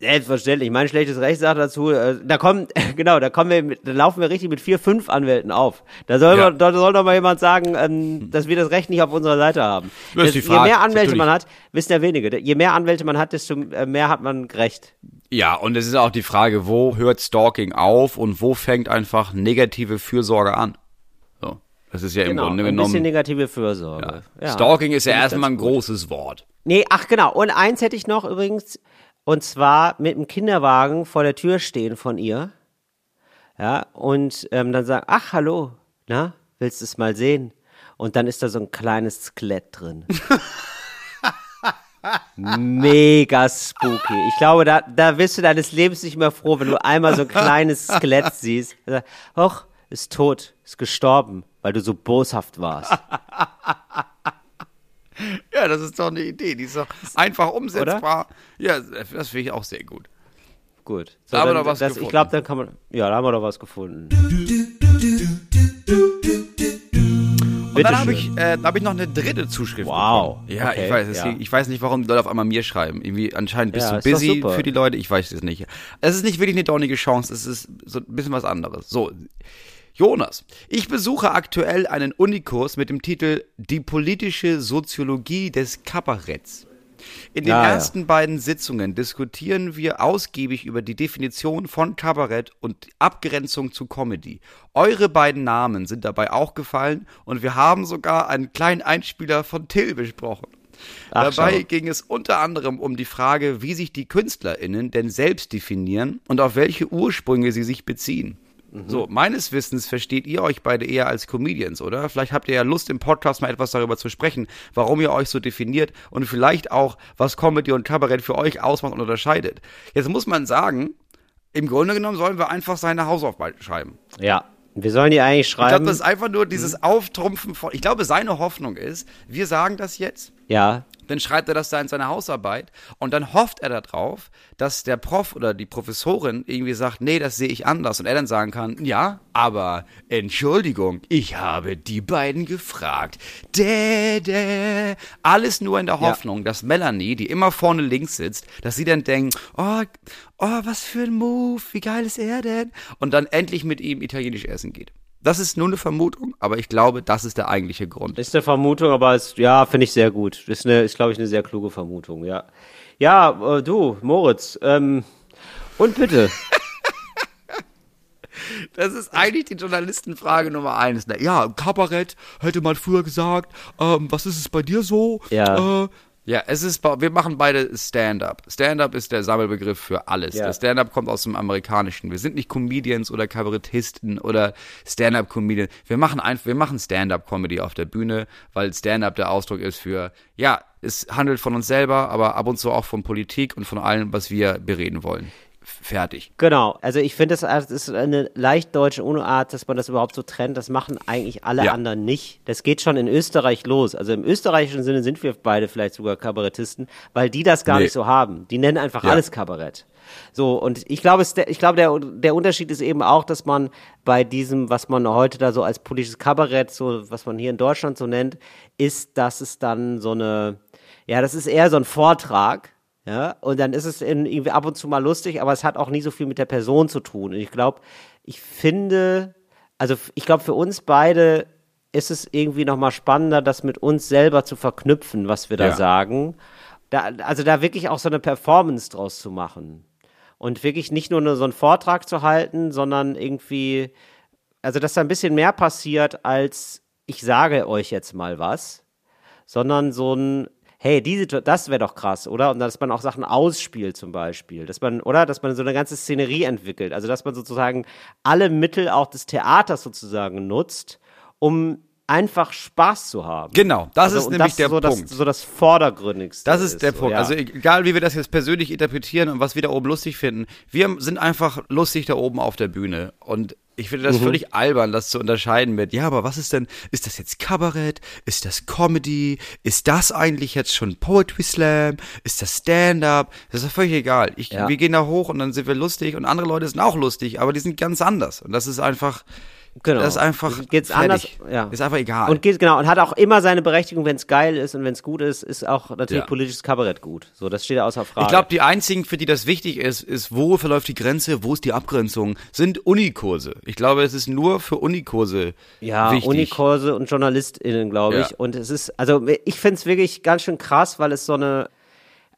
Selbstverständlich. Mein schlechtes Recht sagt dazu, äh, da kommen, genau, da kommen wir, da laufen wir richtig mit vier, fünf Anwälten auf. Da soll, Ja. man, da soll doch mal jemand sagen, ähm, dass wir das Recht nicht auf unserer Seite haben. Das ist die je Frage. mehr Anwälte man hat, wissen ja wenige. Je mehr Anwälte man hat, desto äh, mehr hat man Recht. Ja, und es ist auch die Frage, wo hört Stalking auf und wo fängt einfach negative Fürsorge an? So, das ist ja im Grunde Genau, ein bisschen genommen. negative Fürsorge. Ja. Stalking ist ja erstmal ein gut. großes Wort. Nee, ach genau. Und eins hätte ich noch übrigens, und zwar mit dem Kinderwagen vor der Tür stehen von ihr. Ja, und ähm, dann sagen, ach, hallo, na, willst du es mal sehen? Und dann ist da so ein kleines Skelett drin. Mega spooky. Ich glaube, da, da wirst du deines Lebens nicht mehr froh, wenn du einmal so ein kleines Skelett siehst. Hoch, ist tot, ist gestorben, weil du so boshaft warst. Ja, das ist doch eine Idee, die ist doch einfach umsetzbar. Ja, das finde ich auch sehr gut. Gut. So, Da haben wir doch was das, gefunden. Ich glaube, dann kann man. Ja, da haben wir doch was gefunden. Und Bitte dann habe ich, äh, hab ich noch eine dritte Zuschrift Wow. bekommen. Ja, Okay, ich weiß, ja. ich weiß nicht, warum die Leute auf einmal mir schreiben. Irgendwie anscheinend bist Ja, du busy für die Leute, ich weiß es nicht. Es ist nicht wirklich eine dornige Chance, es ist so ein bisschen was anderes. So, Jonas, ich besuche aktuell einen Unikurs mit dem Titel Die politische Soziologie des Kabaretts. In den Ja, ja. ersten beiden Sitzungen diskutieren wir ausgiebig über die Definition von Kabarett und die Abgrenzung zu Comedy. Eure beiden Namen sind dabei auch gefallen und wir haben sogar einen kleinen Einspieler von Till besprochen. Ach, Dabei schau. ging es unter anderem um die Frage, wie sich die KünstlerInnen denn selbst definieren und auf welche Ursprünge sie sich beziehen. So, meines Wissens versteht ihr euch beide eher als Comedians, oder? Vielleicht habt ihr ja Lust, im Podcast mal etwas darüber zu sprechen, warum ihr euch so definiert und vielleicht auch, was Comedy und Kabarett für euch ausmacht und unterscheidet. Jetzt muss man sagen, im Grunde genommen sollen wir einfach seine Hausaufgaben schreiben. Ja. Wir sollen die eigentlich Ich glaube, schreiben. das ist einfach nur dieses Auftrumpfen von. Ich glaube, seine Hoffnung ist, wir sagen das jetzt, ja. Dann schreibt er das da in seine Hausarbeit und dann hofft er darauf, dass der Prof oder die Professorin irgendwie sagt, nee, das sehe ich anders und er dann sagen kann, ja, aber Entschuldigung, ich habe die beiden gefragt. Dä, dä. Alles nur in der Ja. Hoffnung, dass Melanie, die immer vorne links sitzt, dass sie dann denkt, oh, oh, was für ein Move, wie geil ist er denn? Und dann endlich mit ihm italienisch essen geht. Das ist nur eine Vermutung, aber ich glaube, das ist der eigentliche Grund. Ist eine Vermutung, aber ist, ja, finde ich sehr gut. Ist, eine, ist glaube ich, eine sehr kluge Vermutung, ja. Ja, äh, du, Moritz, ähm, und bitte. Das ist eigentlich die Journalistenfrage Nummer eins. Ja, Kabarett hätte man früher gesagt. Ähm, was ist es bei dir so? Ja. Äh, ja, es ist, wir machen beide Stand-up. Stand-up ist der Sammelbegriff für alles. Ja. Das Stand-up kommt aus dem Amerikanischen. Wir sind nicht Comedians oder Kabarettisten oder Stand-up-Comedian. Wir machen einfach, wir machen Stand-up-Comedy auf der Bühne, weil Stand-up der Ausdruck ist für, ja, es handelt von uns selber, aber ab und zu auch von Politik und von allem, was wir bereden wollen. Fertig. Genau, also ich finde, das das ist eine leicht deutsche Unart, dass man das überhaupt so trennt. Das machen eigentlich alle Ja. anderen nicht. Das geht schon in Österreich los. Also im österreichischen Sinne sind wir beide vielleicht sogar Kabarettisten, weil die das gar Nee. nicht so haben. Die nennen einfach Ja. alles Kabarett. So, und ich glaube, es, ich glaube, der, der Unterschied ist eben auch, dass man bei diesem, was man heute da so als politisches Kabarett, so, was man hier in Deutschland so nennt, ist, dass es dann so eine, ja, das ist eher so ein Vortrag, ja, und dann ist es in, irgendwie ab und zu mal lustig, aber es hat auch nie so viel mit der Person zu tun. Und ich glaube, ich finde, also ich glaube, für uns beide ist es irgendwie nochmal spannender, das mit uns selber zu verknüpfen, was wir da Ja. sagen. Da, also da wirklich auch so eine Performance draus zu machen. Und wirklich nicht nur so einen Vortrag zu halten, sondern irgendwie, also dass da ein bisschen mehr passiert, als ich sage euch jetzt mal was, sondern so ein, hey, diese, das wäre doch krass, oder? Und dass man auch Sachen ausspielt zum Beispiel, dass man, oder? Dass man so eine ganze Szenerie entwickelt, also dass man sozusagen alle Mittel auch des Theaters sozusagen nutzt, um einfach Spaß zu haben. Genau, das Also, ist nämlich das der so Punkt. Das, so das Vordergründigste. Das ist der so, Punkt. ja. Also egal, wie wir das jetzt persönlich interpretieren und was wir da oben lustig finden, wir sind einfach lustig da oben auf der Bühne. Und ich finde Mhm. das völlig albern, das zu unterscheiden mit, ja, aber was ist denn, ist das jetzt Kabarett? Ist das Comedy? Ist das eigentlich jetzt schon Poetry Slam? Ist das Stand-up? Das ist doch völlig egal. Ich, Ja. Wir gehen da hoch und dann sind wir lustig und andere Leute sind auch lustig, aber die sind ganz anders. Und das ist einfach, Genau. das ist einfach Geht's fertig. anders? Ja. Ist einfach egal. Und geht, genau, und hat auch immer seine Berechtigung, wenn es geil ist und wenn es gut ist, ist auch natürlich Ja. politisches Kabarett gut. So, das steht außer Frage. Ich glaube, die einzigen, für die das wichtig ist, ist, wo verläuft die Grenze, wo ist die Abgrenzung, sind Unikurse. Ich glaube, es ist nur für Unikurse ja, wichtig. Unikurse und JournalistInnen, glaube ich. Ja. Und es ist, also ich finde es wirklich ganz schön krass, weil es so eine,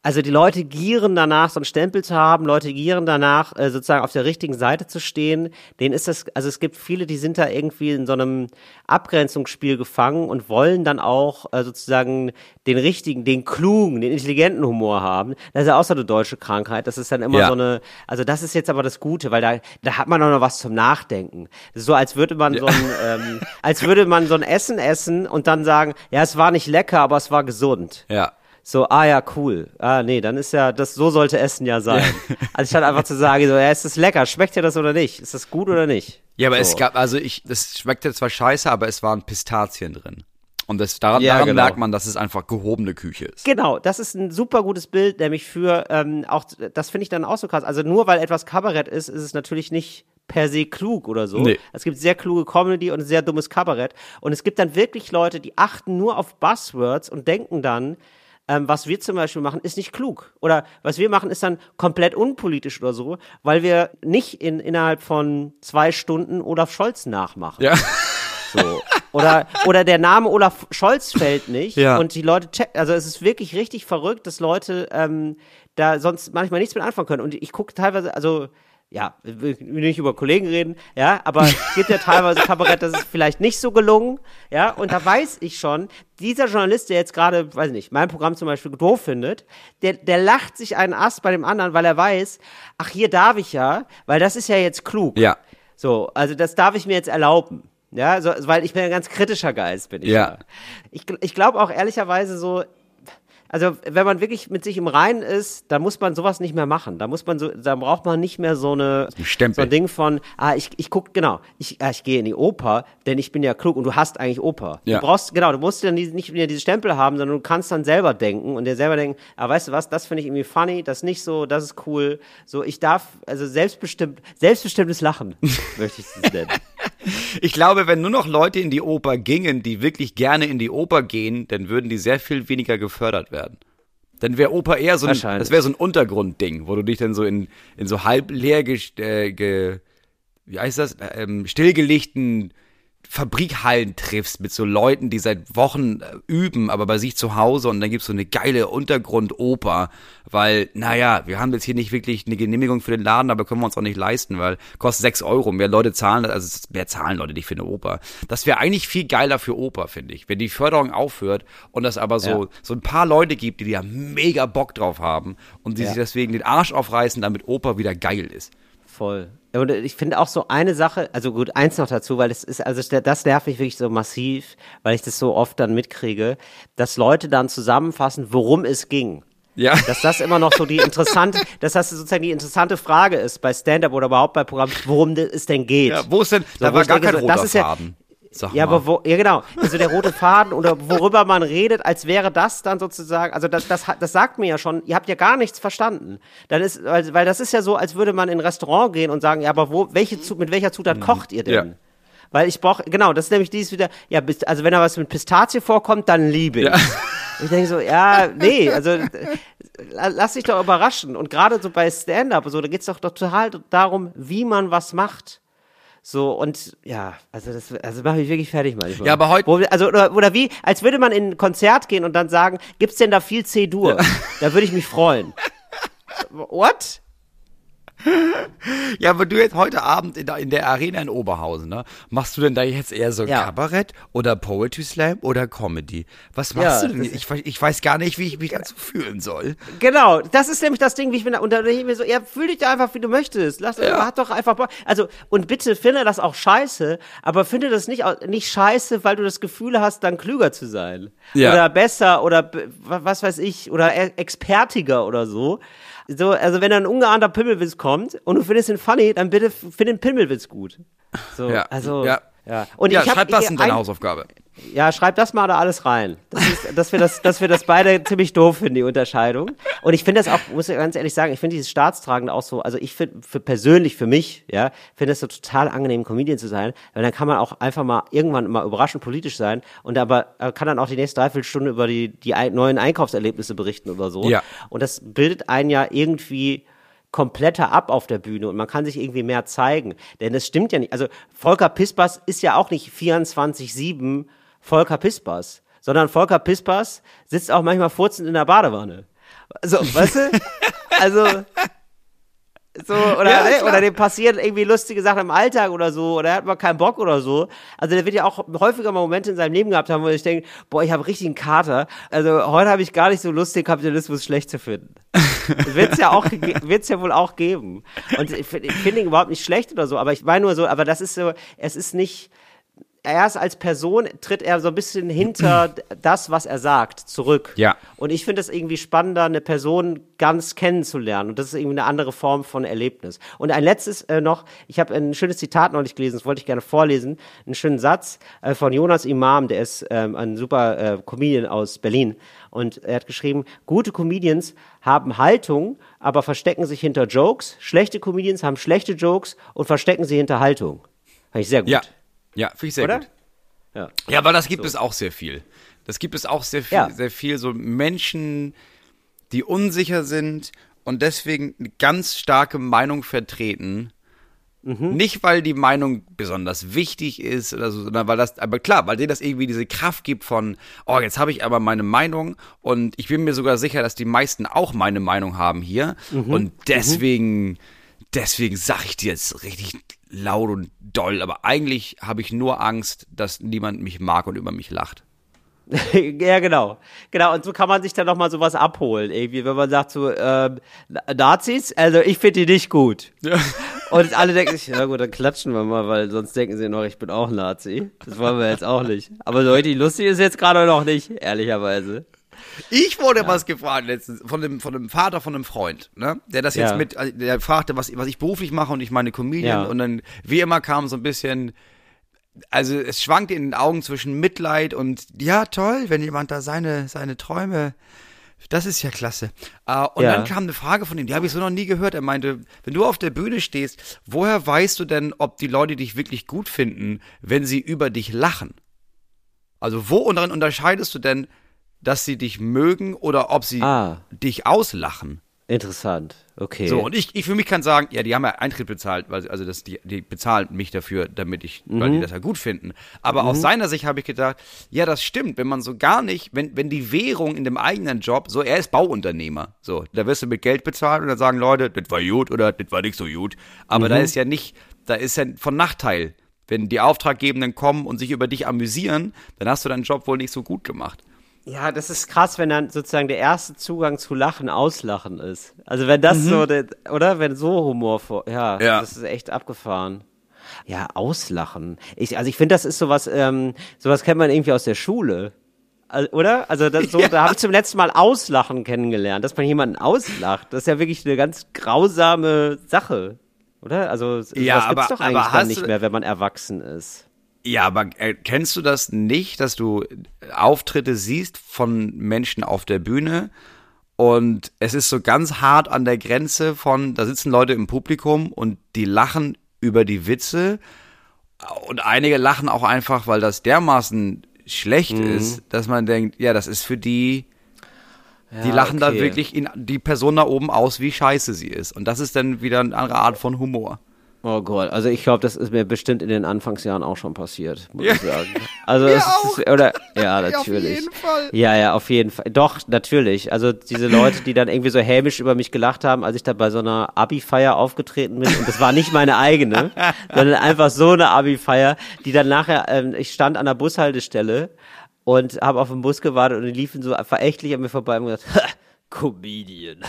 also die Leute gieren danach, so einen Stempel zu haben, Leute gieren danach, äh, sozusagen auf der richtigen Seite zu stehen. Denen ist das, also es gibt viele, die sind da irgendwie in so einem Abgrenzungsspiel gefangen und wollen dann auch äh, sozusagen den richtigen, den klugen, den intelligenten Humor haben. Das ist ja auch so eine deutsche Krankheit. Das ist dann immer Ja. so eine, also das ist jetzt aber das Gute, weil da, da hat man auch noch was zum Nachdenken. So, als würde man so ein, ähm, als würde man so ein Essen essen und dann sagen, ja, es war nicht lecker, aber es war gesund. Ja. So, ah ja, cool. Ah, nee, dann ist ja, das, so sollte Essen ja sein. Anstatt einfach zu sagen, so, ja, ist das lecker? Schmeckt dir das oder nicht? Ist das gut oder nicht? Ja, aber so. es gab, also ich, das schmeckte zwar scheiße, aber es waren Pistazien drin. Und das, daran, Ja, daran genau. merkt man, dass es einfach gehobene Küche ist. Genau, das ist ein super gutes Bild, nämlich für ähm, auch, das finde ich dann auch so krass. Also nur weil etwas Kabarett ist, ist es natürlich nicht per se klug oder so. Nee. Es gibt sehr kluge Comedy und sehr dummes Kabarett. Und es gibt dann wirklich Leute, die achten nur auf Buzzwords und denken dann, ähm, was wir zum Beispiel machen, ist nicht klug. Oder was wir machen, ist dann komplett unpolitisch oder so, weil wir nicht in, innerhalb von zwei Stunden Olaf Scholz nachmachen. Ja. So. Oder, oder der Name Olaf Scholz fällt nicht Ja. und die Leute checken, also es ist wirklich richtig verrückt, dass Leute ähm, da sonst manchmal nichts mit anfangen können. Und ich gucke teilweise, also ja, will nicht über Kollegen reden, ja, aber es gibt ja teilweise Kabarett, das ist vielleicht nicht so gelungen, ja, und da weiß ich schon, dieser Journalist, der jetzt gerade, weiß nicht, mein Programm zum Beispiel doof findet, der, der lacht sich einen Ast bei dem anderen, weil er weiß, ach, hier darf ich ja, weil das ist ja jetzt klug. Ja. So, also das darf ich mir jetzt erlauben. Ja, so, weil ich bin ein ganz kritischer Geist, bin ich. Ja. Ich, ich glaube auch ehrlicherweise so, also wenn man wirklich mit sich im Reinen ist, dann muss man sowas nicht mehr machen. Da muss man so, da braucht man nicht mehr so eine Ein Stempel. so ein Ding von, ah, ich, ich guck, genau, ich, ah, ich gehe in die Oper, denn ich bin ja klug und du hast eigentlich Oper. Ja. Du brauchst, genau, du musst dann nicht mehr diese Stempel haben, sondern du kannst dann selber denken und dir selber denken, ah, weißt du was, das finde ich irgendwie funny, das nicht so, das ist cool. So, ich darf, also selbstbestimmt, selbstbestimmtes Lachen, möchte ich es nennen. Ich glaube, wenn nur noch Leute in die Oper gingen, die wirklich gerne in die Oper gehen, dann würden die sehr viel weniger gefördert werden. Dann wäre Oper eher so ein, das wäre so ein Untergrundding, wo du dich dann so in, in so halb leer, äh, ge, wie heißt das, ähm, stillgelegten Fabrikhallen triffst mit so Leuten, die seit Wochen äh, üben, aber bei sich zu Hause und dann gibt's so eine geile Untergrundoper, weil, naja, wir haben jetzt hier nicht wirklich eine Genehmigung für den Laden, aber können wir uns auch nicht leisten, weil kostet sechs Euro, mehr Leute zahlen, also mehr zahlen Leute nicht für eine Oper. Das wäre eigentlich viel geiler für Oper, finde ich, wenn die Förderung aufhört und das aber so, Ja. so ein paar Leute gibt, die da mega Bock drauf haben und die Ja. sich deswegen den Arsch aufreißen, damit Oper wieder geil ist. Voll. Und ich finde auch so eine Sache, also gut, eins noch dazu, weil das ist, also das nervt mich wirklich so massiv, weil ich das so oft dann mitkriege, dass Leute dann zusammenfassen, worum es ging. Ja. Dass das immer noch so die interessante, dass das sozusagen die interessante Frage ist bei Stand-up oder überhaupt bei Programmen, worum es denn geht. Ja, wo ist denn, So, da war gar denke, kein roter das ist ja- Faden. Sag Ja, mal. aber wo, ja genau, also der rote Faden oder worüber man redet, als wäre das dann sozusagen, also das, das, hat- das sagt mir ja schon, ihr habt ja gar nichts verstanden. Dann ist, weil, weil das ist ja so, als würde man in ein Restaurant gehen und sagen, ja, aber wo, welche, mit welcher Zutat kocht ihr denn? Mhm. Ja. Weil ich brauche, genau, das ist nämlich dieses wieder, ja, also wenn da was mit Pistazie vorkommt, dann liebe ich. Ja. Ich denke so, ja, nee, also la- lass dich doch überraschen. Und gerade so bei Stand-up, so, da geht's doch total darum, wie man was macht. So, und ja, also das also mache ich wirklich fertig manchmal. Ja, aber heut- Wo, wir- also, oder, oder wie, als würde man in ein Konzert gehen und dann sagen, gibt's denn da viel C-Dur? Da würde ich mich freuen. What? Ja, aber du jetzt heute Abend in der, in der Arena in Oberhausen, ne? Machst du denn da jetzt eher so Ja. Kabarett oder Poetry Slam oder Comedy? Was machst Ja, du denn? Ich, weiß- ich weiß gar nicht, wie ich mich dazu fühlen soll. Genau, das ist nämlich das Ding, wie ich bin da, und da denke ich mir so, ja, fühl dich da einfach, wie du möchtest. Lass, hat doch einfach Bock. Also, und bitte finde das auch scheiße, aber finde das nicht, nicht scheiße, weil du das Gefühl hast, dann klüger zu sein. Ja. Oder besser oder was weiß ich, oder e- expertiger oder so. So, also wenn ein ungeahnter Pimmelwitz kommt und du findest ihn funny, dann bitte find den Pimmelwitz gut. So, Ja, also, ja. Ja. Und ja, ich hab, schreib das in deine ein- Hausaufgabe. ja, schreib das mal da alles rein. Das ist, dass wir das, dass wir das beide ziemlich doof finden, die Unterscheidung. Und ich finde das auch, muss ich ganz ehrlich sagen, ich finde dieses Staatstragende auch so, also ich finde, für persönlich für mich, ja, finde es so total angenehm, Comedian zu sein, weil dann kann man auch einfach mal irgendwann mal überraschend politisch sein und aber äh, kann dann auch die nächste Dreiviertelstunde über die, die neuen Einkaufserlebnisse berichten oder so. Ja. Und das bildet einen ja irgendwie kompletter ab auf der Bühne und man kann sich irgendwie mehr zeigen. Denn es stimmt ja nicht. Also Volker Pispers ist ja auch nicht 24-7 Volker Pispers, sondern Volker Pispers sitzt auch manchmal furzend in der Badewanne. Also, weißt du? Also, so, oder, Ja, ne? oder dem passieren irgendwie lustige Sachen im Alltag oder so, oder er hat mal keinen Bock oder so. Also der wird ja auch häufiger mal Momente in seinem Leben gehabt haben, wo ich denke, boah, ich habe richtig einen Kater. Also heute habe ich gar nicht so Lust, den Kapitalismus schlecht zu finden. Wird's ja auch, wird's ja wohl auch geben. Und ich finde ihn überhaupt nicht schlecht oder so, aber ich meine nur so, aber das ist so, es ist nicht, erst als Person tritt er so ein bisschen hinter das, was er sagt, zurück. Ja. Und ich finde es irgendwie spannender, eine Person ganz kennenzulernen. Und das ist irgendwie eine andere Form von Erlebnis. Und ein letztes äh, noch, ich habe ein schönes Zitat neulich gelesen, das wollte ich gerne vorlesen. Einen schönen Satz äh, von Jonas Imam, der ist ähm, ein super äh, Comedian aus Berlin. Und er hat geschrieben, gute Comedians haben Haltung, aber verstecken sich hinter Jokes. Schlechte Comedians haben schlechte Jokes und verstecken sie hinter Haltung. Fand ich sehr gut. Ja, ja, finde ich sehr Oder? gut. Ja. Ja, aber das gibt es auch sehr viel. Das gibt es auch sehr viel, Ja. sehr viel so Menschen, die unsicher sind und deswegen eine ganz starke Meinung vertreten. Mhm. Nicht, weil die Meinung besonders wichtig ist oder so, sondern weil das, aber klar, weil denen das irgendwie diese Kraft gibt von, oh, jetzt habe ich aber meine Meinung und ich bin mir sogar sicher, dass die meisten auch meine Meinung haben hier Mhm. und deswegen, deswegen sag ich dir jetzt richtig laut und doll, aber eigentlich habe ich nur Angst, dass niemand mich mag und über mich lacht. ja, genau. Genau, und so kann man sich dann nochmal sowas abholen, irgendwie, wenn man sagt so, ähm, Nazis, also ich finde die nicht gut. Und alle denken sich, ja gut, dann klatschen wir mal, weil sonst denken sie noch, ich bin auch Nazi. Das wollen wir jetzt auch nicht. Aber so richtig lustig ist jetzt gerade noch nicht, ehrlicherweise. Ich wurde was gefragt letztens von dem, von dem Vater von einem Freund, ne? Der das jetzt Ja. mit, also der fragte, was, was ich beruflich mache und ich meine Comedian Ja. und dann, wie immer kam so ein bisschen, also es schwankte in den Augen zwischen Mitleid und, ja, toll, wenn jemand da seine, seine Träume, das ist ja klasse. Äh, und Ja. dann kam eine Frage von ihm, die habe ich so noch nie gehört. Er meinte, wenn du auf der Bühne stehst, woher weißt du denn, ob die Leute dich wirklich gut finden, wenn sie über dich lachen? Also wo und darin unterscheidest du denn, dass sie dich mögen oder ob sie Ah. dich auslachen? Interessant. Okay. So, und ich, ich für mich kann sagen, ja, die haben ja Eintritt bezahlt, weil, also das, die, die bezahlen mich dafür, damit ich, weil Mhm. die das ja gut finden. Aber aus seiner Sicht habe ich gedacht, ja, das stimmt, wenn man so gar nicht, wenn, wenn die Währung in dem eigenen Job, so, er ist Bauunternehmer, so, da wirst du mit Geld bezahlt und dann sagen Leute, das war gut oder das war nicht so gut. Aber Mhm. da ist ja nicht, da ist ja von Nachteil. Wenn die Auftraggebenden kommen und sich über dich amüsieren, dann hast du deinen Job wohl nicht so gut gemacht. Ja, das ist krass, wenn dann sozusagen der erste Zugang zu Lachen Auslachen ist. Also wenn das so, der, oder? Wenn so humorvoll, ja, Ja. das ist echt abgefahren. Ja, Auslachen. Ich, also ich finde, das ist sowas, ähm, sowas kennt man irgendwie aus der Schule. Al- Oder? Also das, so, da habe ich zum letzten Mal Auslachen kennengelernt, dass man jemanden auslacht. Das ist ja wirklich eine ganz grausame Sache. Oder? Also Ja, gibt's aber- doch eigentlich dann nicht mehr, wenn man erwachsen ist. Ja, aber äh, kennst du das nicht, dass du Auftritte siehst von Menschen auf der Bühne und es ist so ganz hart an der Grenze von, da sitzen Leute im Publikum und die lachen über die Witze und einige lachen auch einfach, weil das dermaßen schlecht Mhm. ist, dass man denkt, ja, das ist für die, die Ja, lachen da okay. wirklich in die Person da oben aus, wie scheiße sie ist. Und das ist dann wieder eine andere Art von Humor. Oh Gott, also ich glaube, das ist mir bestimmt in den Anfangsjahren auch schon passiert, muss Ja. ich sagen. Also Mir das auch. ist, oder ja, Ja, auf natürlich. jeden Fall. Ja, ja, auf jeden Fall. Doch, natürlich. Also diese Leute, die dann irgendwie so hämisch über mich gelacht haben, als ich da bei so einer Abi-Feier aufgetreten bin. Und das war nicht meine eigene, sondern einfach so eine Abi-Feier, die dann nachher, ähm, ich stand an der Bushaltestelle und habe auf den Bus gewartet und die liefen so verächtlich an mir vorbei und gesagt, Comedian.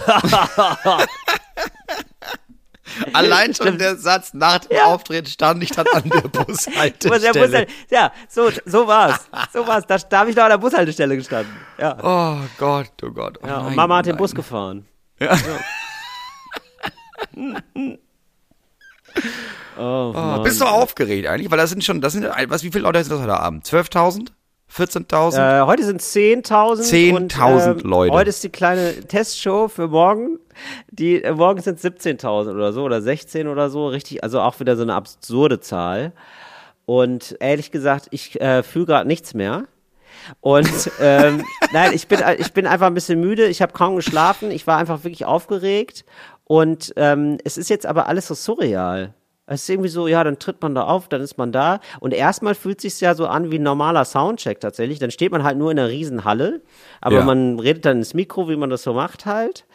Allein schon der Satz nach dem Ja. Auftreten stand ich dann an der Wo der Bushaltestelle. Bushalt- ja, so, so war's. So war's. Da, da habe ich noch an der Bushaltestelle gestanden. Ja. Oh Gott, oh Gott. Oh ja und nein, Mama hat den nein. Bus gefahren. Ja. Oh, Oh, bist du aufgeregt eigentlich? Weil das sind schon, das sind, was, wie viele Leute sind das heute Abend? 12.000? 14.000? Äh, heute sind 10.000. und, 10.000 ähm, Leute. Heute ist die kleine Testshow für morgen. Die, äh, morgen sind 17.000 oder so oder 16 oder so. Richtig, also auch wieder so eine absurde Zahl. Und ehrlich gesagt, ich äh, fühle gerade nichts mehr. Und ähm, nein, ich bin, ich bin einfach ein bisschen müde. Ich habe kaum geschlafen. Ich war einfach wirklich aufgeregt. Und ähm, es ist jetzt aber alles so surreal. Es ist irgendwie so, ja, dann tritt man da auf, dann ist man da. Und erstmal fühlt sich ja so an wie ein normaler Soundcheck tatsächlich. Dann steht man halt nur in einer Riesenhalle, aber Ja. man redet dann ins Mikro, wie man das so macht halt.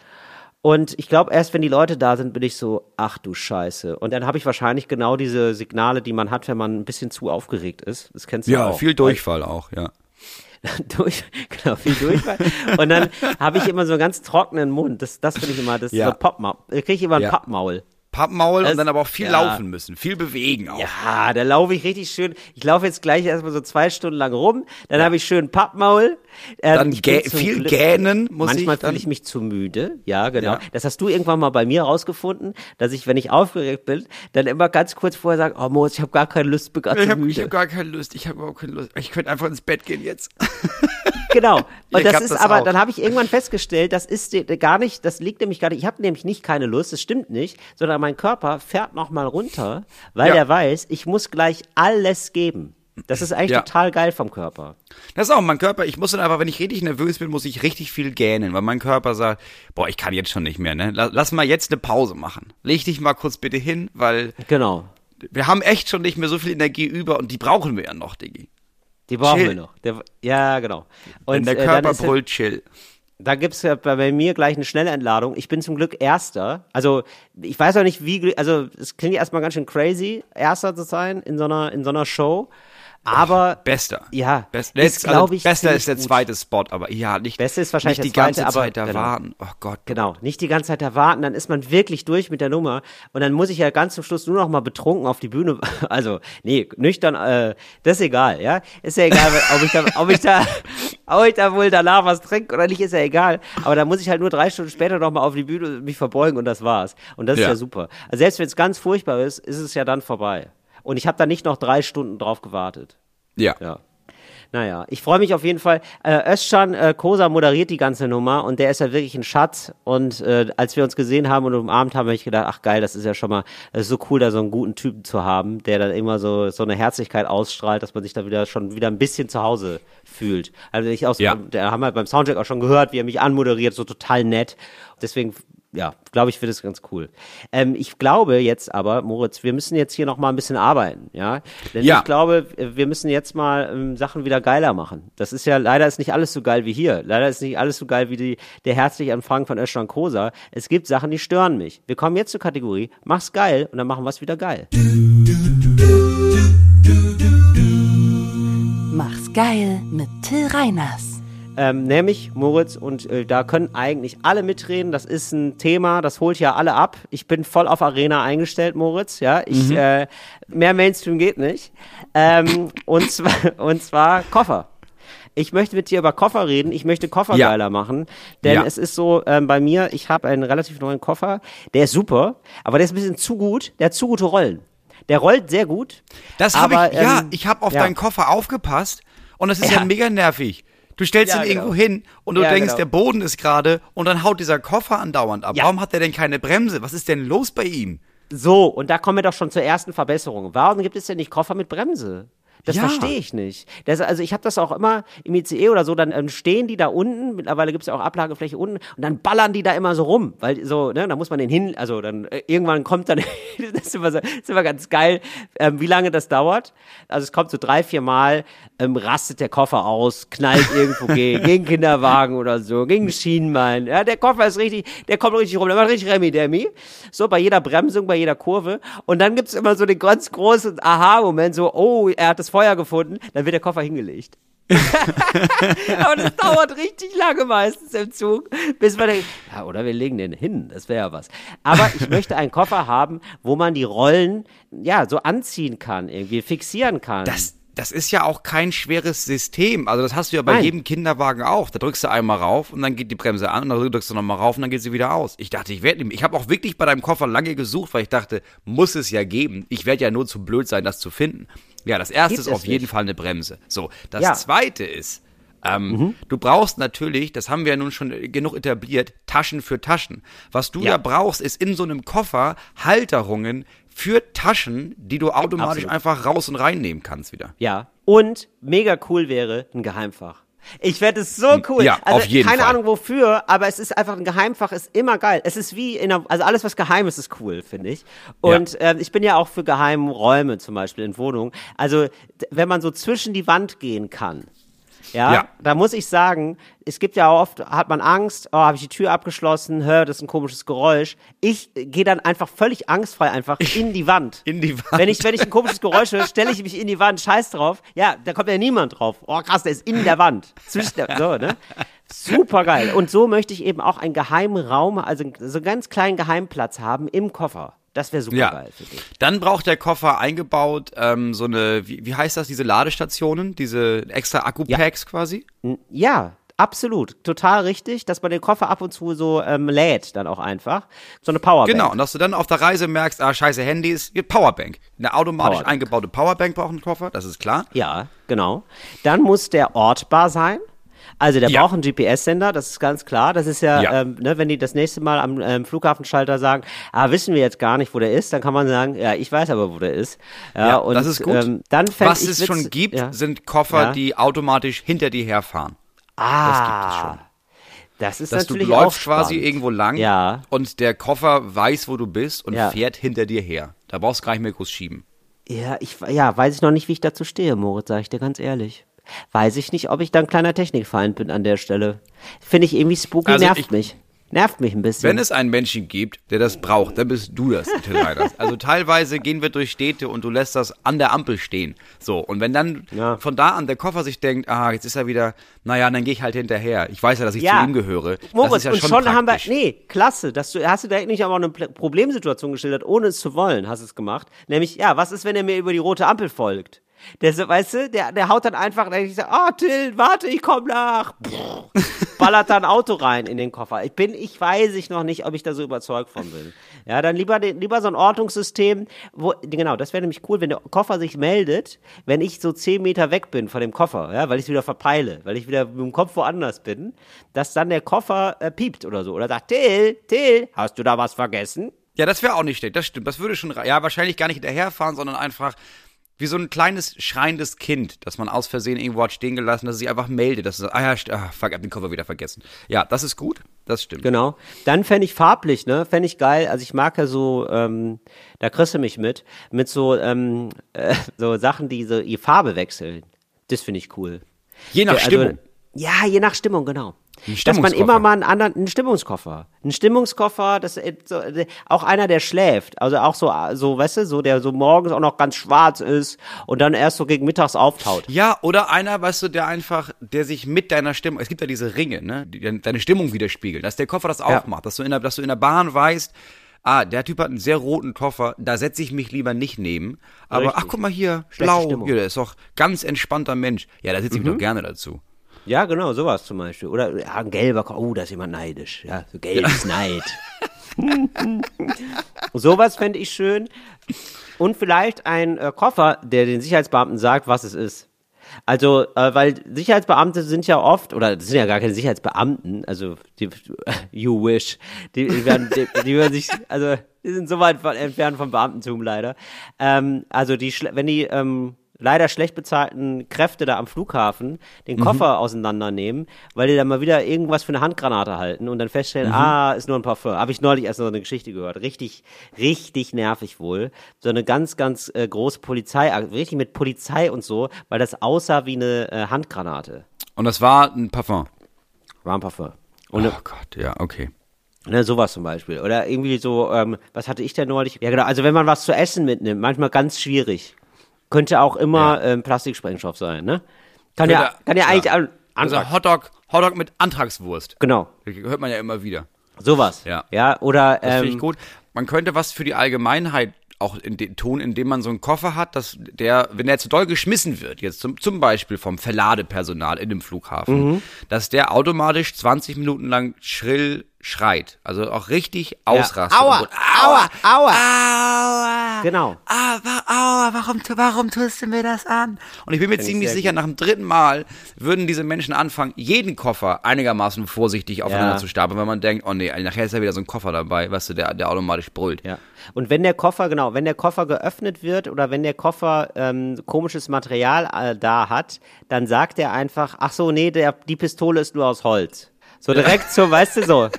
Und ich glaube, erst wenn die Leute da sind, bin ich so, ach du Scheiße. Und dann habe ich wahrscheinlich genau diese Signale, die man hat, wenn man ein bisschen zu aufgeregt ist. Das kennst du ja, auch. viel Durchfall auch, ja. durch, genau, viel Durchfall. Und dann habe ich immer so einen ganz trockenen Mund. Das, das finde ich immer, das ist Ja. so Pappmaul. Da kriege ich immer ein Ja. Pappmaul. Pappmaul Das- und dann aber auch viel ja. laufen müssen, viel bewegen auch. Ja, da laufe ich richtig schön. Ich laufe jetzt gleich erstmal so zwei Stunden lang rum. Dann habe ich schön Dann Pappmaul. Ähm, ich bin gä viel gähnen muss Manchmal ich dann. fühle ich mich zu müde. Ja, genau. Ja. Das hast du irgendwann mal bei mir rausgefunden, dass ich, wenn ich aufgeregt bin, dann immer ganz kurz vorher sage, oh Moritz, ich habe gar keine Lust, bin gerade ich zu habe müde. hab gar keine Lust, ich habe überhaupt keine Lust. Ich könnte einfach ins Bett gehen jetzt. Genau. Und das ist das aber, auch. dann habe ich irgendwann festgestellt, das ist die- gar nicht, das liegt nämlich gar nicht, ich habe nämlich nicht keine Lust, das stimmt nicht, sondern mein Körper fährt nochmal runter, weil Ja. er weiß, ich muss gleich alles geben. Das ist eigentlich Ja. total geil vom Körper. Das ist auch mein Körper. Ich muss dann einfach, wenn ich richtig nervös bin, muss ich richtig viel gähnen, weil mein Körper sagt, boah, ich kann jetzt schon nicht mehr, ne? Lass, lass mal jetzt eine Pause machen. Leg dich mal kurz bitte hin, weil Genau. wir haben echt schon nicht mehr so viel Energie über und die brauchen wir ja noch, Diggi. Die brauchen Chill. wir noch. Der, ja, genau. Wenn Und der äh, Körper ist, brüllt, chill. da gibt's ja bei, mir gleich eine schnelle Entladung. Ich bin zum Glück Erster. Also ich weiß auch nicht, wie, also es klingt erstmal ganz schön crazy, Erster zu sein in so einer, in so einer Show. Aber Bester. Ja, Best, ist, jetzt, glaub also, ich, bester ist der gut. zweite Spot, aber ja, nicht, Beste ist wahrscheinlich nicht die ganze zweite, aber- Zeit da genau. warten. Oh Gott. Genau, nicht die ganze Zeit da warten, dann ist man wirklich durch mit der Nummer und dann muss ich ja ganz zum Schluss nur noch mal betrunken auf die Bühne, also nee, nüchtern, äh, das ist egal, ja, ist ja egal, ob ich da, ob ich da, ob ich da wohl danach was trinke oder nicht, ist ja egal, aber dann muss ich halt nur drei Stunden später noch mal auf die Bühne mich verbeugen und das war's und das ist Ja. ja super. Also selbst wenn es ganz furchtbar ist, ist es ja dann vorbei und ich habe da nicht noch drei Stunden drauf gewartet. Ja. Ja. Naja, ich freue mich auf jeden Fall. Äh, Özcan äh, Kosa moderiert die ganze Nummer und der ist ja wirklich ein Schatz. Und äh, als wir uns gesehen haben und umarmt haben, habe ich gedacht, ach geil, das ist ja schon mal, ist so cool, da so einen guten Typen zu haben, der dann immer so so eine Herzlichkeit ausstrahlt, dass man sich da wieder schon wieder ein bisschen zu Hause fühlt. Also ich aus, Ja. der haben wir beim Soundcheck auch schon gehört, wie er mich anmoderiert, so total nett. Deswegen ja, glaube ich, wird es ganz cool. Ähm, ich glaube jetzt aber, Moritz, wir müssen jetzt hier noch mal ein bisschen arbeiten, ja? Denn Ja. ich glaube, wir müssen jetzt mal ähm, Sachen wieder geiler machen. Das ist ja, leider ist nicht alles so geil wie hier. Leider ist nicht alles so geil wie die, der herzliche Empfang von Özcan Kosa. Es gibt Sachen, die stören mich. Wir kommen jetzt zur Kategorie, mach's geil und dann machen wir es wieder geil. Mach's geil mit Till Reiners. Ähm, nämlich Moritz und äh, da können eigentlich alle mitreden. Das ist ein Thema, das holt ja alle ab. Ich bin voll auf Arena eingestellt, Moritz. Ja, ich äh, mehr Mainstream geht nicht. Ähm, und zwar und zwar Koffer. Ich möchte mit dir über Koffer reden. Ich möchte Koffer Ja. geiler machen, denn Ja. es ist so ähm, bei mir. Ich habe einen relativ neuen Koffer. Der ist super, aber der ist ein bisschen zu gut. Der hat zu gute Rollen. Der rollt sehr gut. Das habe ich, ja, ähm, ich habe auf deinen Koffer aufgepasst und das ist Ja. mega nervig. Du stellst Ja, ihn genau. irgendwo hin und du Ja, denkst, genau. der Boden ist gerade und dann haut dieser Koffer andauernd ab. Ja. Warum hat der denn keine Bremse? Was ist denn los bei ihm? So, und da kommen wir doch schon zur ersten Verbesserung. Warum gibt es denn nicht Koffer mit Bremse? Das Ja. verstehe ich nicht. Das, also ich habe das auch immer im ICE oder so, dann ähm, stehen die da unten, mittlerweile gibt es ja auch Ablagefläche unten und dann ballern die da immer so rum, weil so, ne, da muss man den hin, also dann äh, irgendwann kommt dann, das ist immer, so, das ist immer ganz geil, ähm, wie lange das dauert. Also es kommt so drei, vier Mal, ähm, rastet der Koffer aus, knallt irgendwo gegen, gegen Kinderwagen oder so, gegen ein Schienenbein. Ja, der Koffer ist richtig, der kommt richtig rum, der macht richtig Remi-Demi. So bei jeder Bremsung, bei jeder Kurve. Und dann gibt's immer so den ganz großen Aha-Moment, so, oh, er hat das Feuer gefunden, dann wird der Koffer hingelegt. Aber das dauert richtig lange meistens im Zug, bis man denkt, ja, oder wir legen den hin, das wäre ja was. Aber ich möchte einen Koffer haben, wo man die Rollen, ja, so anziehen kann, irgendwie fixieren kann. Das, das ist ja auch kein schweres System. Also das hast du ja bei Nein. jedem Kinderwagen auch. Da drückst du einmal rauf und dann geht die Bremse an und dann drückst du nochmal rauf und dann geht sie wieder aus. Ich dachte, ich werde Ich habe auch wirklich bei deinem Koffer lange gesucht, weil ich dachte, muss es ja geben. Ich werde ja nur zu blöd sein, das zu finden. Ja, das erste Gibt ist auf jeden nicht. Fall eine Bremse. So, das Ja. zweite ist, ähm, Mhm. Du brauchst natürlich, das haben wir ja nun schon genug etabliert, Taschen für Taschen. Was du Ja. ja brauchst, ist in so einem Koffer Halterungen für Taschen, die du automatisch Absolut. einfach raus und reinnehmen kannst wieder. Ja. Und mega cool wäre ein Geheimfach. Ich werde es so cool. Ja, also, auf jeden keine Fall. Ahnung wofür, aber es ist einfach ein Geheimfach, ist immer geil. Es ist wie in einer, also alles, was geheim ist, ist cool, finde ich. Und ähm, ich bin ja auch für geheime Räume zum Beispiel in Wohnungen. Also, wenn man so zwischen die Wand gehen kann. Ja, Ja. da muss ich sagen, es gibt ja oft, hat man Angst, oh, habe ich die Tür abgeschlossen, hör, das ist ein komisches Geräusch. Ich äh, gehe dann einfach völlig angstfrei einfach in die Wand. In die Wand. Wenn ich, wenn ich ein komisches Geräusch höre, stelle ich mich in die Wand, scheiß drauf. Ja, da kommt ja niemand drauf. Oh krass, der ist in der Wand. Zwischen der, so, ne? Super geil. Und so möchte ich eben auch einen geheimen Raum, also so einen ganz kleinen Geheimplatz haben im Koffer. Das wäre super Ja. geil für dich. Dann braucht der Koffer eingebaut ähm, so eine, wie, wie heißt das, diese Ladestationen, diese extra Akku-Packs quasi? Ja, absolut. Total richtig, dass man den Koffer ab und zu so ähm, lädt, dann auch einfach. So eine Powerbank. Genau, und dass du dann auf der Reise merkst, ah, scheiße, Handy ist hier Powerbank. Eine automatisch Powerbank. eingebaute Powerbank braucht ein Koffer, das ist klar. Ja, genau. Dann muss der ortbar sein. Also der Ja. braucht einen GPS-Sender, das ist ganz klar. Das ist ja, Ja. Ähm, ne, wenn die das nächste Mal am ähm, Flughafenschalter sagen, ah, wissen wir jetzt gar nicht, wo der ist, dann kann man sagen, ja, ich weiß aber, wo der ist. Ja, und, das ist gut. Ähm, dann Was es witz- schon gibt, ja. sind Koffer, Ja. die automatisch hinter dir herfahren. ah, das gibt es schon. Das ist Dass du natürlich auch läufst quasi irgendwo lang Ja. und der Koffer weiß, wo du bist und Ja. fährt hinter dir her. Da brauchst du gar nicht mehr groß schieben. Ja, ich ja, weiß ich noch nicht, wie ich dazu stehe, Moritz, sage ich dir ganz ehrlich. Weiß ich nicht, ob ich dann kleiner Technikfeind bin an der Stelle. Finde ich irgendwie spooky, Also nervt ich- mich. Nervt mich ein bisschen. Wenn es einen Menschen gibt, der das braucht, dann bist du das. Also teilweise gehen wir durch Städte und du lässt das an der Ampel stehen. So, und wenn dann Ja. von da an der Koffer sich denkt, ah, jetzt ist er wieder, naja, dann gehe ich halt hinterher. Ich weiß ja, dass ich Ja. zu ihm gehöre. Moritz, ja und schon, schon, haben wir, nee, klasse, dass du, hast du direkt nicht aber auch eine Problemsituation geschildert, ohne es zu wollen, hast du es gemacht. Nämlich, ja, was ist, wenn er mir über die rote Ampel folgt? Der, so, weißt du, der, der haut dann einfach, der sagt, ah, Till, warte, ich komm nach. Ballert da ein Auto rein in den Koffer. Ich bin, ich weiß ich noch nicht, ob ich da so überzeugt von bin. Ja, dann lieber, lieber so ein Ortungssystem, wo, genau, das wäre nämlich cool, wenn der Koffer sich meldet, wenn ich so zehn Meter weg bin von dem Koffer, ja, weil ich wieder verpeile, weil ich wieder mit dem Kopf woanders bin, dass dann der Koffer äh, piept oder so. Oder sagt, Till, Till, hast du da was vergessen? Ja, das wäre auch nicht schlecht. Das stimmt. Das würde schon, ja, wahrscheinlich gar nicht hinterherfahren, sondern einfach wie so ein kleines schreiendes Kind, das man aus Versehen irgendwo hat stehen gelassen, dass es sich einfach meldet, dass es ah ja, ah, fuck, hab den Koffer wieder vergessen. Ja, das ist gut. Das stimmt. Genau. Dann fände ich farblich, ne? Fände ich geil. Also ich mag ja so, ähm, da kriegst du mich mit, mit so, ähm, äh, so Sachen, die so die Farbe wechseln. Das finde ich cool. Je nach Also, Stimmung. Ja, je nach Stimmung, genau. Dass man immer mal einen anderen, einen Stimmungskoffer. Einen Stimmungskoffer, das äh, so, äh, auch einer, der schläft. Also auch so, so, weißt du, so, der so morgens auch noch ganz schwarz ist und dann erst so gegen mittags auftaut. Ja, oder einer, weißt du, der einfach, der sich mit deiner Stimmung, es gibt ja diese Ringe, ne, die deine Stimmung widerspiegeln, dass der Koffer das auch Ja. macht, dass du in der, dass du in der Bahn weißt, ah, der Typ hat einen sehr roten Koffer, da setze ich mich lieber nicht neben. Aber Richtig. ach, guck mal hier, Schlechte blau, Stimmung. hier, der ist doch ganz entspannter Mensch. Ja, da sitze ich doch gerne dazu. Ja, genau, sowas zum Beispiel. Oder ja, ein gelber Koffer. Oh, da ist jemand neidisch. Ja, so gelbes Neid. sowas fände ich schön. Und vielleicht ein äh, Koffer, der den Sicherheitsbeamten sagt, was es ist. Also, äh, weil Sicherheitsbeamte sind ja oft, oder das sind ja gar keine Sicherheitsbeamten, also die, you wish, die, die, werden, die, die werden sich, also die sind so weit von, entfernt vom Beamtentum leider. Ähm, also die, wenn die ähm, leider schlecht bezahlten Kräfte da am Flughafen den Koffer auseinandernehmen, weil die da mal wieder irgendwas für eine Handgranate halten und dann feststellen, ah, ist nur ein Parfum. Habe ich neulich erst noch eine Geschichte gehört. Richtig, richtig nervig wohl. So eine ganz, ganz äh, große Polizei, richtig mit Polizei und so, weil das aussah wie eine äh, Handgranate. Und das war ein Parfum. War ein Parfum. Und Oh Gott, ja, okay. Ne, sowas zum Beispiel. Oder irgendwie so, ähm, was hatte ich denn neulich? Ja, genau. Also wenn man was zu essen mitnimmt, manchmal ganz schwierig. Könnte auch immer ähm, Plastiksprengstoff sein, ne? Kann ja, Könnte- kann ja eigentlich ja. Also Antrag. Hotdog, Hotdog mit Antragswurst. Genau. Das hört man ja immer wieder. Sowas. Ja. Ja, oder Das finde ich ähm, gut. Man könnte was für die Allgemeinheit auch in den tun, indem man so einen Koffer hat, dass der, wenn der zu doll geschmissen wird, jetzt zum, zum Beispiel vom Verladepersonal in dem Flughafen, Mhm. dass der automatisch 20 Minuten lang schrill schreit. Also auch richtig ausrastet. Aua, und- aua, aua. Aua! Genau. Wa, aua, warum, warum tust du mir das an? Und ich bin mir ich ziemlich sicher, nach dem dritten Mal würden diese Menschen anfangen, jeden Koffer einigermaßen vorsichtig aufeinander Ja. zu stapeln, weil man denkt, oh nee, nachher ist ja wieder so ein Koffer dabei, weißt du, der, der automatisch brüllt. Ja. Und wenn der Koffer, genau, wenn der Koffer geöffnet wird oder wenn der Koffer ähm, komisches Material äh, da hat, dann sagt er einfach, ach so, nee, der, die Pistole ist nur aus Holz. So direkt so, weißt du, so.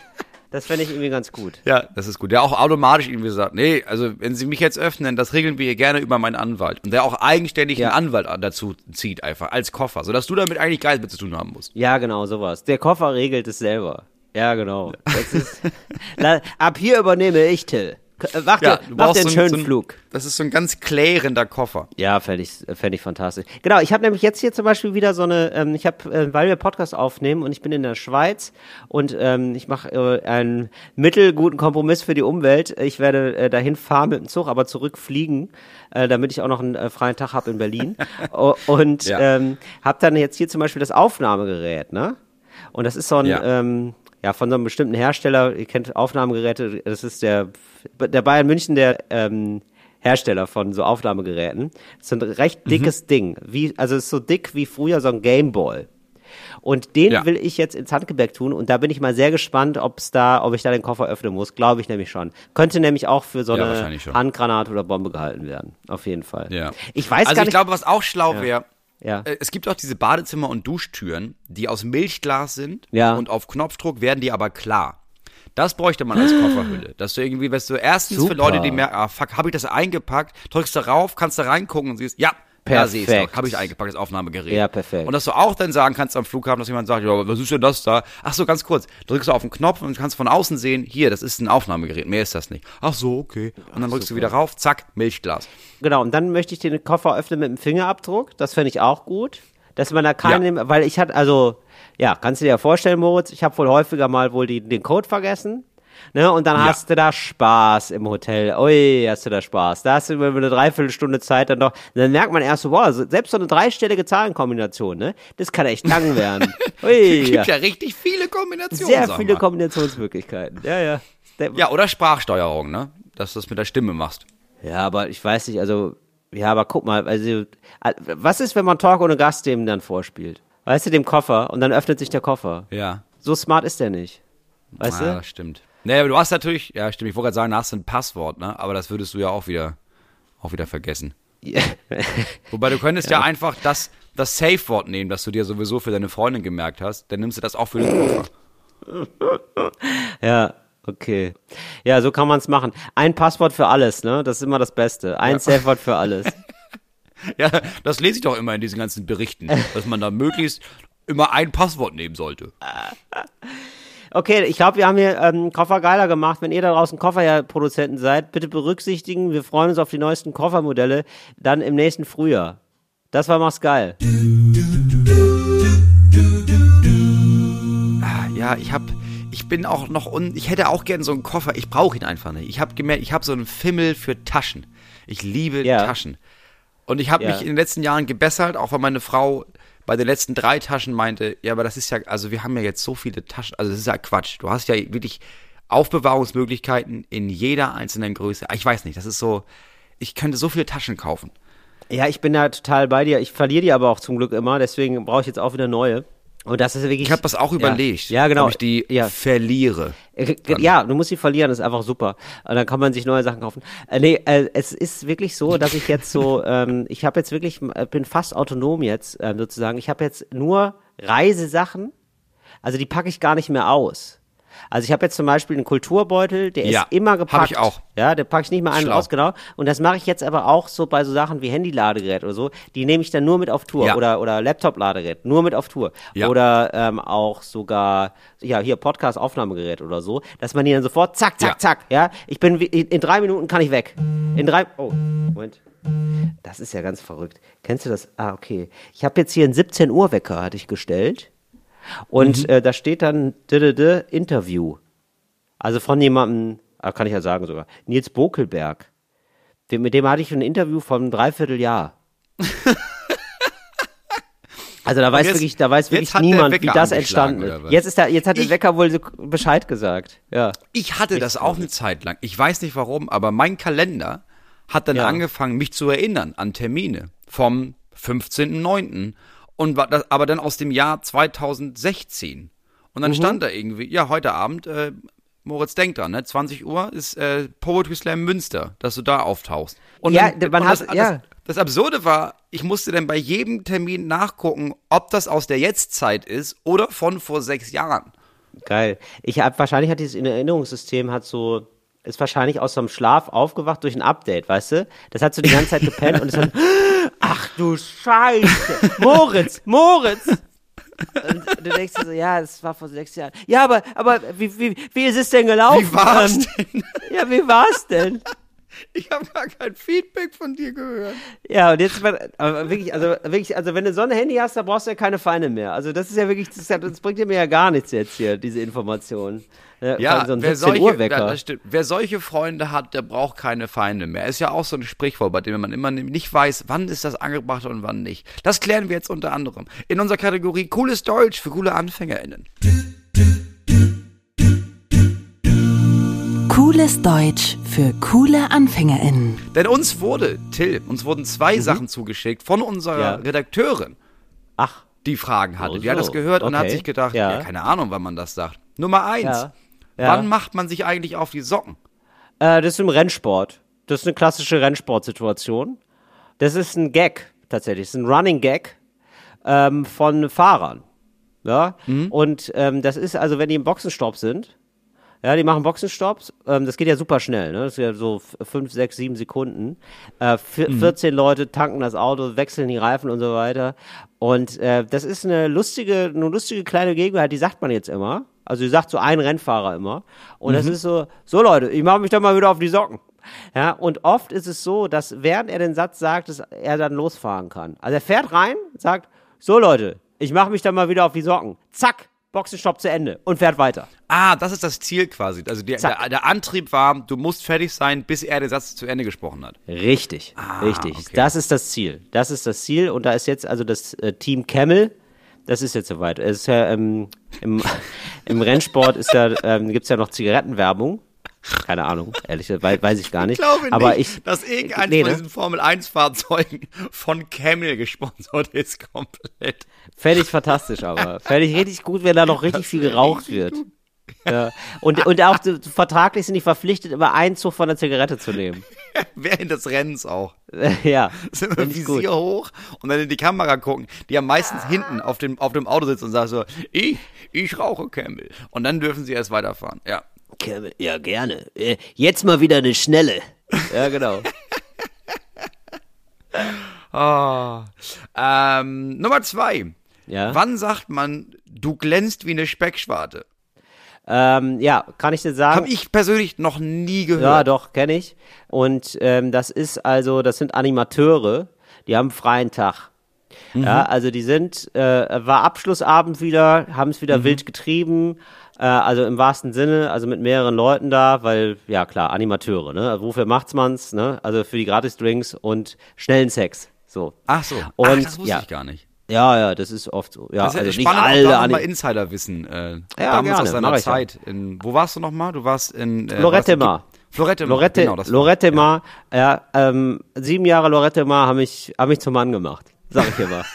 Das fände ich irgendwie ganz gut. Ja, das ist gut. Der auch automatisch irgendwie sagt, nee, also wenn Sie mich jetzt öffnen, das regeln wir gerne über meinen Anwalt. Und der auch eigenständig Ja. einen Anwalt dazu zieht einfach, als Koffer, sodass du damit eigentlich gar nichts mit zu tun haben musst. Ja, genau, sowas. Der Koffer regelt es selber. Ja, genau. Ist, ab hier übernehme ich Till. K- äh, Mach, dir, mach dir einen so schönen so ein, Flug. Das ist so ein ganz klärender Koffer. Ja, fände ich, fänd ich fantastisch. Genau, ich habe nämlich jetzt hier zum Beispiel wieder so eine, ähm, ich habe, äh, weil wir Podcast aufnehmen und ich bin in der Schweiz und ähm, ich mache äh, einen mittelguten Kompromiss für die Umwelt. Ich werde äh, dahin fahren mit dem Zug, aber zurückfliegen, äh, damit ich auch noch einen äh, freien Tag habe in Berlin. Und Ja. ähm, habe dann jetzt hier zum Beispiel das Aufnahmegerät, ne? Und das ist so ein, Ja. ähm, ja, von so einem bestimmten Hersteller, ihr kennt Aufnahmegeräte, das ist der, der Bayern München, der ähm, Hersteller von so Aufnahmegeräten. Das ist ein recht dickes Ding. Wie, also es ist so dick wie früher so ein Gameboy. Und den Ja. will ich jetzt ins Handgepäck tun und da bin ich mal sehr gespannt, ob's da, ob ich da den Koffer öffnen muss. Glaube ich nämlich schon. Könnte nämlich auch für so Ja, eine. Handgranate oder Bombe gehalten werden. Auf jeden Fall. Ja. Ich weiß also gar ich nicht. glaube, was auch schlau wäre, Ja. äh, es gibt auch diese Badezimmer- und Duschtüren, die aus Milchglas sind Ja. und auf Knopfdruck werden die aber klar. Das bräuchte man als Kofferhülle. Dass du irgendwie, weißt du, erstens für Super. Leute, die merken, ah fuck, habe ich das eingepackt, drückst du rauf, kannst du reingucken und siehst, ja, da sehe ich Perfekt. habe ich eingepackt, das Aufnahmegerät. Ja, perfekt. Und dass du auch dann sagen kannst am Flughafen, dass jemand sagt, ja, was ist denn das da? Ach so, ganz kurz, drückst du auf den Knopf und kannst von außen sehen, hier, das ist ein Aufnahmegerät, mehr ist das nicht. Ach so, okay. Und dann drückst du wieder rauf, zack, Milchglas. Genau, und dann möchte ich den Koffer öffnen mit dem Fingerabdruck. Das fände ich auch gut. Dass man da keinen, weil ich hatte, also, ja, kannst du dir ja vorstellen, Moritz, ich habe wohl häufiger mal wohl die, den Code vergessen. Ne, und dann Ja. hast du da Spaß im Hotel. Ui, hast du da Spaß. Da hast du über eine Dreiviertelstunde Zeit dann noch. Dann merkt man erst so, wow, selbst so eine dreistellige Zahlenkombination, ne? Das kann echt lang werden. Ui, Gibt ja. ja richtig viele Kombinationen. Sehr viele mal. Kombinationsmöglichkeiten. Ja, ja. Ja, oder Sprachsteuerung, ne? Dass du das mit der Stimme machst. Ja, aber ich weiß nicht, also, ja, aber guck mal, also, was ist, wenn man Talk ohne Gast dem dann vorspielt? Weißt du, dem Koffer und dann öffnet sich der Koffer. Ja. So smart ist der nicht. Weißt ja, du? das stimmt. Naja, aber du hast natürlich, ja, stimmt, ich wollte gerade sagen, da hast du ein Passwort, ne? Aber das würdest du ja auch wieder, auch wieder vergessen. Wobei du könntest ja, einfach das, das Safe-Wort nehmen, das du dir sowieso für deine Freundin gemerkt hast, dann nimmst du das auch für den Koffer. Ja, okay. Ja, so kann man es machen. Ein Passwort für alles, ne? Das ist immer das Beste. Ein Safe-Wort für alles. Ja, das lese ich doch immer in diesen ganzen Berichten, dass man da möglichst immer ein Passwort nehmen sollte. Okay, ich glaube, wir haben hier ähm, Koffer geiler gemacht. Wenn ihr da draußen Kofferproduzenten seid, bitte berücksichtigen, wir freuen uns auf die neuesten Koffermodelle dann im nächsten Frühjahr. Das war Mach's geil. Ja, ich hab, ich bin auch noch un, ich hätte auch gern so einen Koffer. Ich brauche ihn einfach nicht. Ich habe gemerkt, ich habe so einen Fimmel für Taschen. Ich liebe Ja. Taschen. Und ich habe Ja. mich in den letzten Jahren gebessert, auch weil meine Frau bei den letzten drei Taschen meinte, ja, aber das ist ja, also wir haben ja jetzt so viele Taschen, also das ist ja Quatsch. Du hast ja wirklich Aufbewahrungsmöglichkeiten in jeder einzelnen Größe. Ich weiß nicht, das ist so, ich könnte so viele Taschen kaufen. Ja, ich bin da total bei dir. Ich verliere die aber auch zum Glück immer, deswegen brauche ich jetzt auch wieder neue. Und das ist wirklich. Ich habe das auch überlegt, Ja, genau. ob ich die ja. verliere. Äh, Ja, du musst sie verlieren, das ist einfach super. Und dann kann man sich neue Sachen kaufen. Äh, nee, äh, es ist wirklich so, dass ich jetzt so, ähm, ich habe jetzt wirklich, äh, bin fast autonom jetzt ähm, sozusagen. Ich habe jetzt nur Reisesachen, also die packe ich gar nicht mehr aus. Also ich habe jetzt zum Beispiel einen Kulturbeutel, der Ja, ist immer hab gepackt. ich auch. Ja, der packe ich nicht mal ein und aus, genau. Und das mache ich jetzt aber auch so bei so Sachen wie Handyladegerät oder so. Die nehme ich dann nur mit auf Tour Ja. oder oder Laptop-Ladegerät nur mit auf Tour Ja. oder ähm, auch sogar ja hier Podcast-Aufnahmegerät oder so, dass man die dann sofort zack zack Ja. zack. Ja, ich bin wie- in, in drei Minuten kann ich weg. In drei. Oh, Moment. Das ist ja ganz verrückt. Kennst du das? Ah, okay. Ich habe jetzt hier einen 17 Uhr Wecker hatte ich gestellt und äh, da steht dann d -d -d Interview. Also von jemandem, ah, kann ich ja sagen sogar, Nils Bokelberg. Den, mit dem hatte ich ein Interview von Dreivierteljahr. Also da weiß jetzt- wirklich, da weiß wirklich niemand, wie das entstanden ist. Jetzt ist da, jetzt hat der Ich- Wecker wohl so Bescheid gesagt. Ja. Ich hatte das auch eine Zeit lang. Ich weiß nicht warum, aber mein Kalender hat dann Ja. angefangen, mich zu erinnern an Termine vom 15.09. und war das, aber dann aus dem Jahr 2016. Und Mhm. dann stand da irgendwie, ja, heute Abend, äh, Moritz denkt dran, ne? 20 Uhr ist äh, Poetry Slam Münster, dass du da auftauchst. Und Ja, dann, man und das, hat- ja. das, das Absurde war, ich musste dann bei jedem Termin nachgucken, ob das aus der Jetztzeit ist oder von vor sechs Jahren. Geil. Ich hab, wahrscheinlich hat dieses Erinnerungssystem hat so, ist wahrscheinlich aus so einem Schlaf aufgewacht durch ein Update, weißt du? Das hat so die ganze Zeit gepennt und es hat, ach du Scheiße, Moritz, Moritz. Und du denkst dir so, ja, es war vor sechs Jahren. Ja, aber, aber wie, wie, wie ist es denn gelaufen? Wie war's denn? Ja, wie war's denn? Ich habe gar kein Feedback von dir gehört. Ja, und jetzt, aber wirklich, also wirklich, also wenn du so ein Handy hast, da brauchst du ja keine Feinde mehr. Also das ist ja wirklich, das, das bringt dir mir ja gar nichts jetzt hier, diese Information. Ja, so wer, 17 solche, stimmt. wer solche Freunde hat, der braucht keine Feinde mehr. Ist ja auch so ein Sprichwort, bei dem man immer nicht weiß, wann ist das angebracht und wann nicht. Das klären wir jetzt unter anderem in unserer Kategorie Cooles Deutsch für coole AnfängerInnen. Cooles Deutsch für coole AnfängerInnen. Denn uns wurde, Till, uns wurden zwei Sachen zugeschickt von unserer Mhm. Ja. Redakteurin, Ach, die Fragen hatte. Oh, die hat das gehört und hat Okay. sich gedacht, ja. Ja. keine Ahnung, wann man das sagt. Nummer eins. Ja. Ja. Wann macht man sich eigentlich auf die Socken? Äh, das ist im Rennsport. Das ist eine klassische Rennsportsituation. Das ist ein Gag, tatsächlich. Das ist ein Running Gag ähm, von Fahrern. Ja. Und ähm, das ist also, wenn die im Boxenstopp sind, ja, die machen Boxenstopps. Ähm, das geht ja super schnell, ne? Das ist ja so fünf, sechs, sieben Sekunden. Äh, vier- 14 Leute tanken das Auto, wechseln die Reifen und so weiter. Und äh, das ist eine lustige, eine lustige kleine Gegenwart, die sagt man jetzt immer. Also die sagt so ein Rennfahrer immer. Und das ist so, so Leute, ich mache mich dann mal wieder auf die Socken. Ja, und oft ist es so, dass während er den Satz sagt, dass er dann losfahren kann. Also er fährt rein, sagt, so Leute, ich mache mich dann mal wieder auf die Socken. Zack, Boxenstopp zu Ende und fährt weiter. Ah, das ist das Ziel quasi. Also der, Zack. der, der Antrieb war, du musst fertig sein, bis er den Satz zu Ende gesprochen hat. Richtig, richtig. Ah, okay. Das ist das Ziel. Das ist das Ziel und da ist jetzt also das äh, Team Camel. Das ist jetzt soweit. Es ist ja ähm, im, im Rennsport ist ja ähm, gibt's ja noch Zigarettenwerbung. Keine Ahnung, ehrlich, weiß, weiß ich gar nicht. Ich glaube Aber nicht, ich, dass irgendein nee, von ne? diesen Formel-1-Fahrzeugen von Camel gesponsert ist komplett. Fände ich fantastisch, aber. Fände ich richtig gut, wenn da noch richtig viel geraucht wird. Ja. Und, und auch vertraglich sind die verpflichtet, immer einen Zug von der Zigarette zu nehmen. Während des Rennens auch. ja. Das immer Find ich gut. Visier hoch und dann in die Kamera gucken, die ja meistens hinten auf dem, auf dem Auto sitzen und sagen so, ich, ich rauche Camel. Und dann dürfen sie erst weiterfahren. Ja. Ja, gerne. Äh, Jetzt mal wieder eine schnelle. Ja, genau. Ah. Ähm, Nummer zwei. Ja. Wann sagt man, du glänzt wie eine Speckschwarte? Ähm, ja, kann ich dir sagen. Habe ich persönlich noch nie gehört. Ja, doch, kenne ich. Und ähm, das ist also, das sind Animateure, die haben freien Tag. Ja, also die sind, äh, war Abschlussabend wieder, haben es wieder wild getrieben, äh, also im wahrsten Sinne, also mit mehreren Leuten da, weil, ja klar, Animateure, ne? Also wofür macht's man's, ne? Also für die Gratis-Drinks und schnellen Sex. So. Ach so. Und, Ach, das wusste ja. ich gar nicht. Ja, ja, das ist oft so. Ja, Das ist ja also nicht alle auch da mal Insiderwissen. Äh, Ja, damals gerne, aus deiner ja. Zeit. In, wo warst du nochmal? Du warst in... Äh, Lorette Mar. Mar, Lorette, genau. Das Lorette Mar, ja, ähm, sieben Jahre Lorette Mar haben mich, haben mich zum Mann gemacht. Sag ich immer.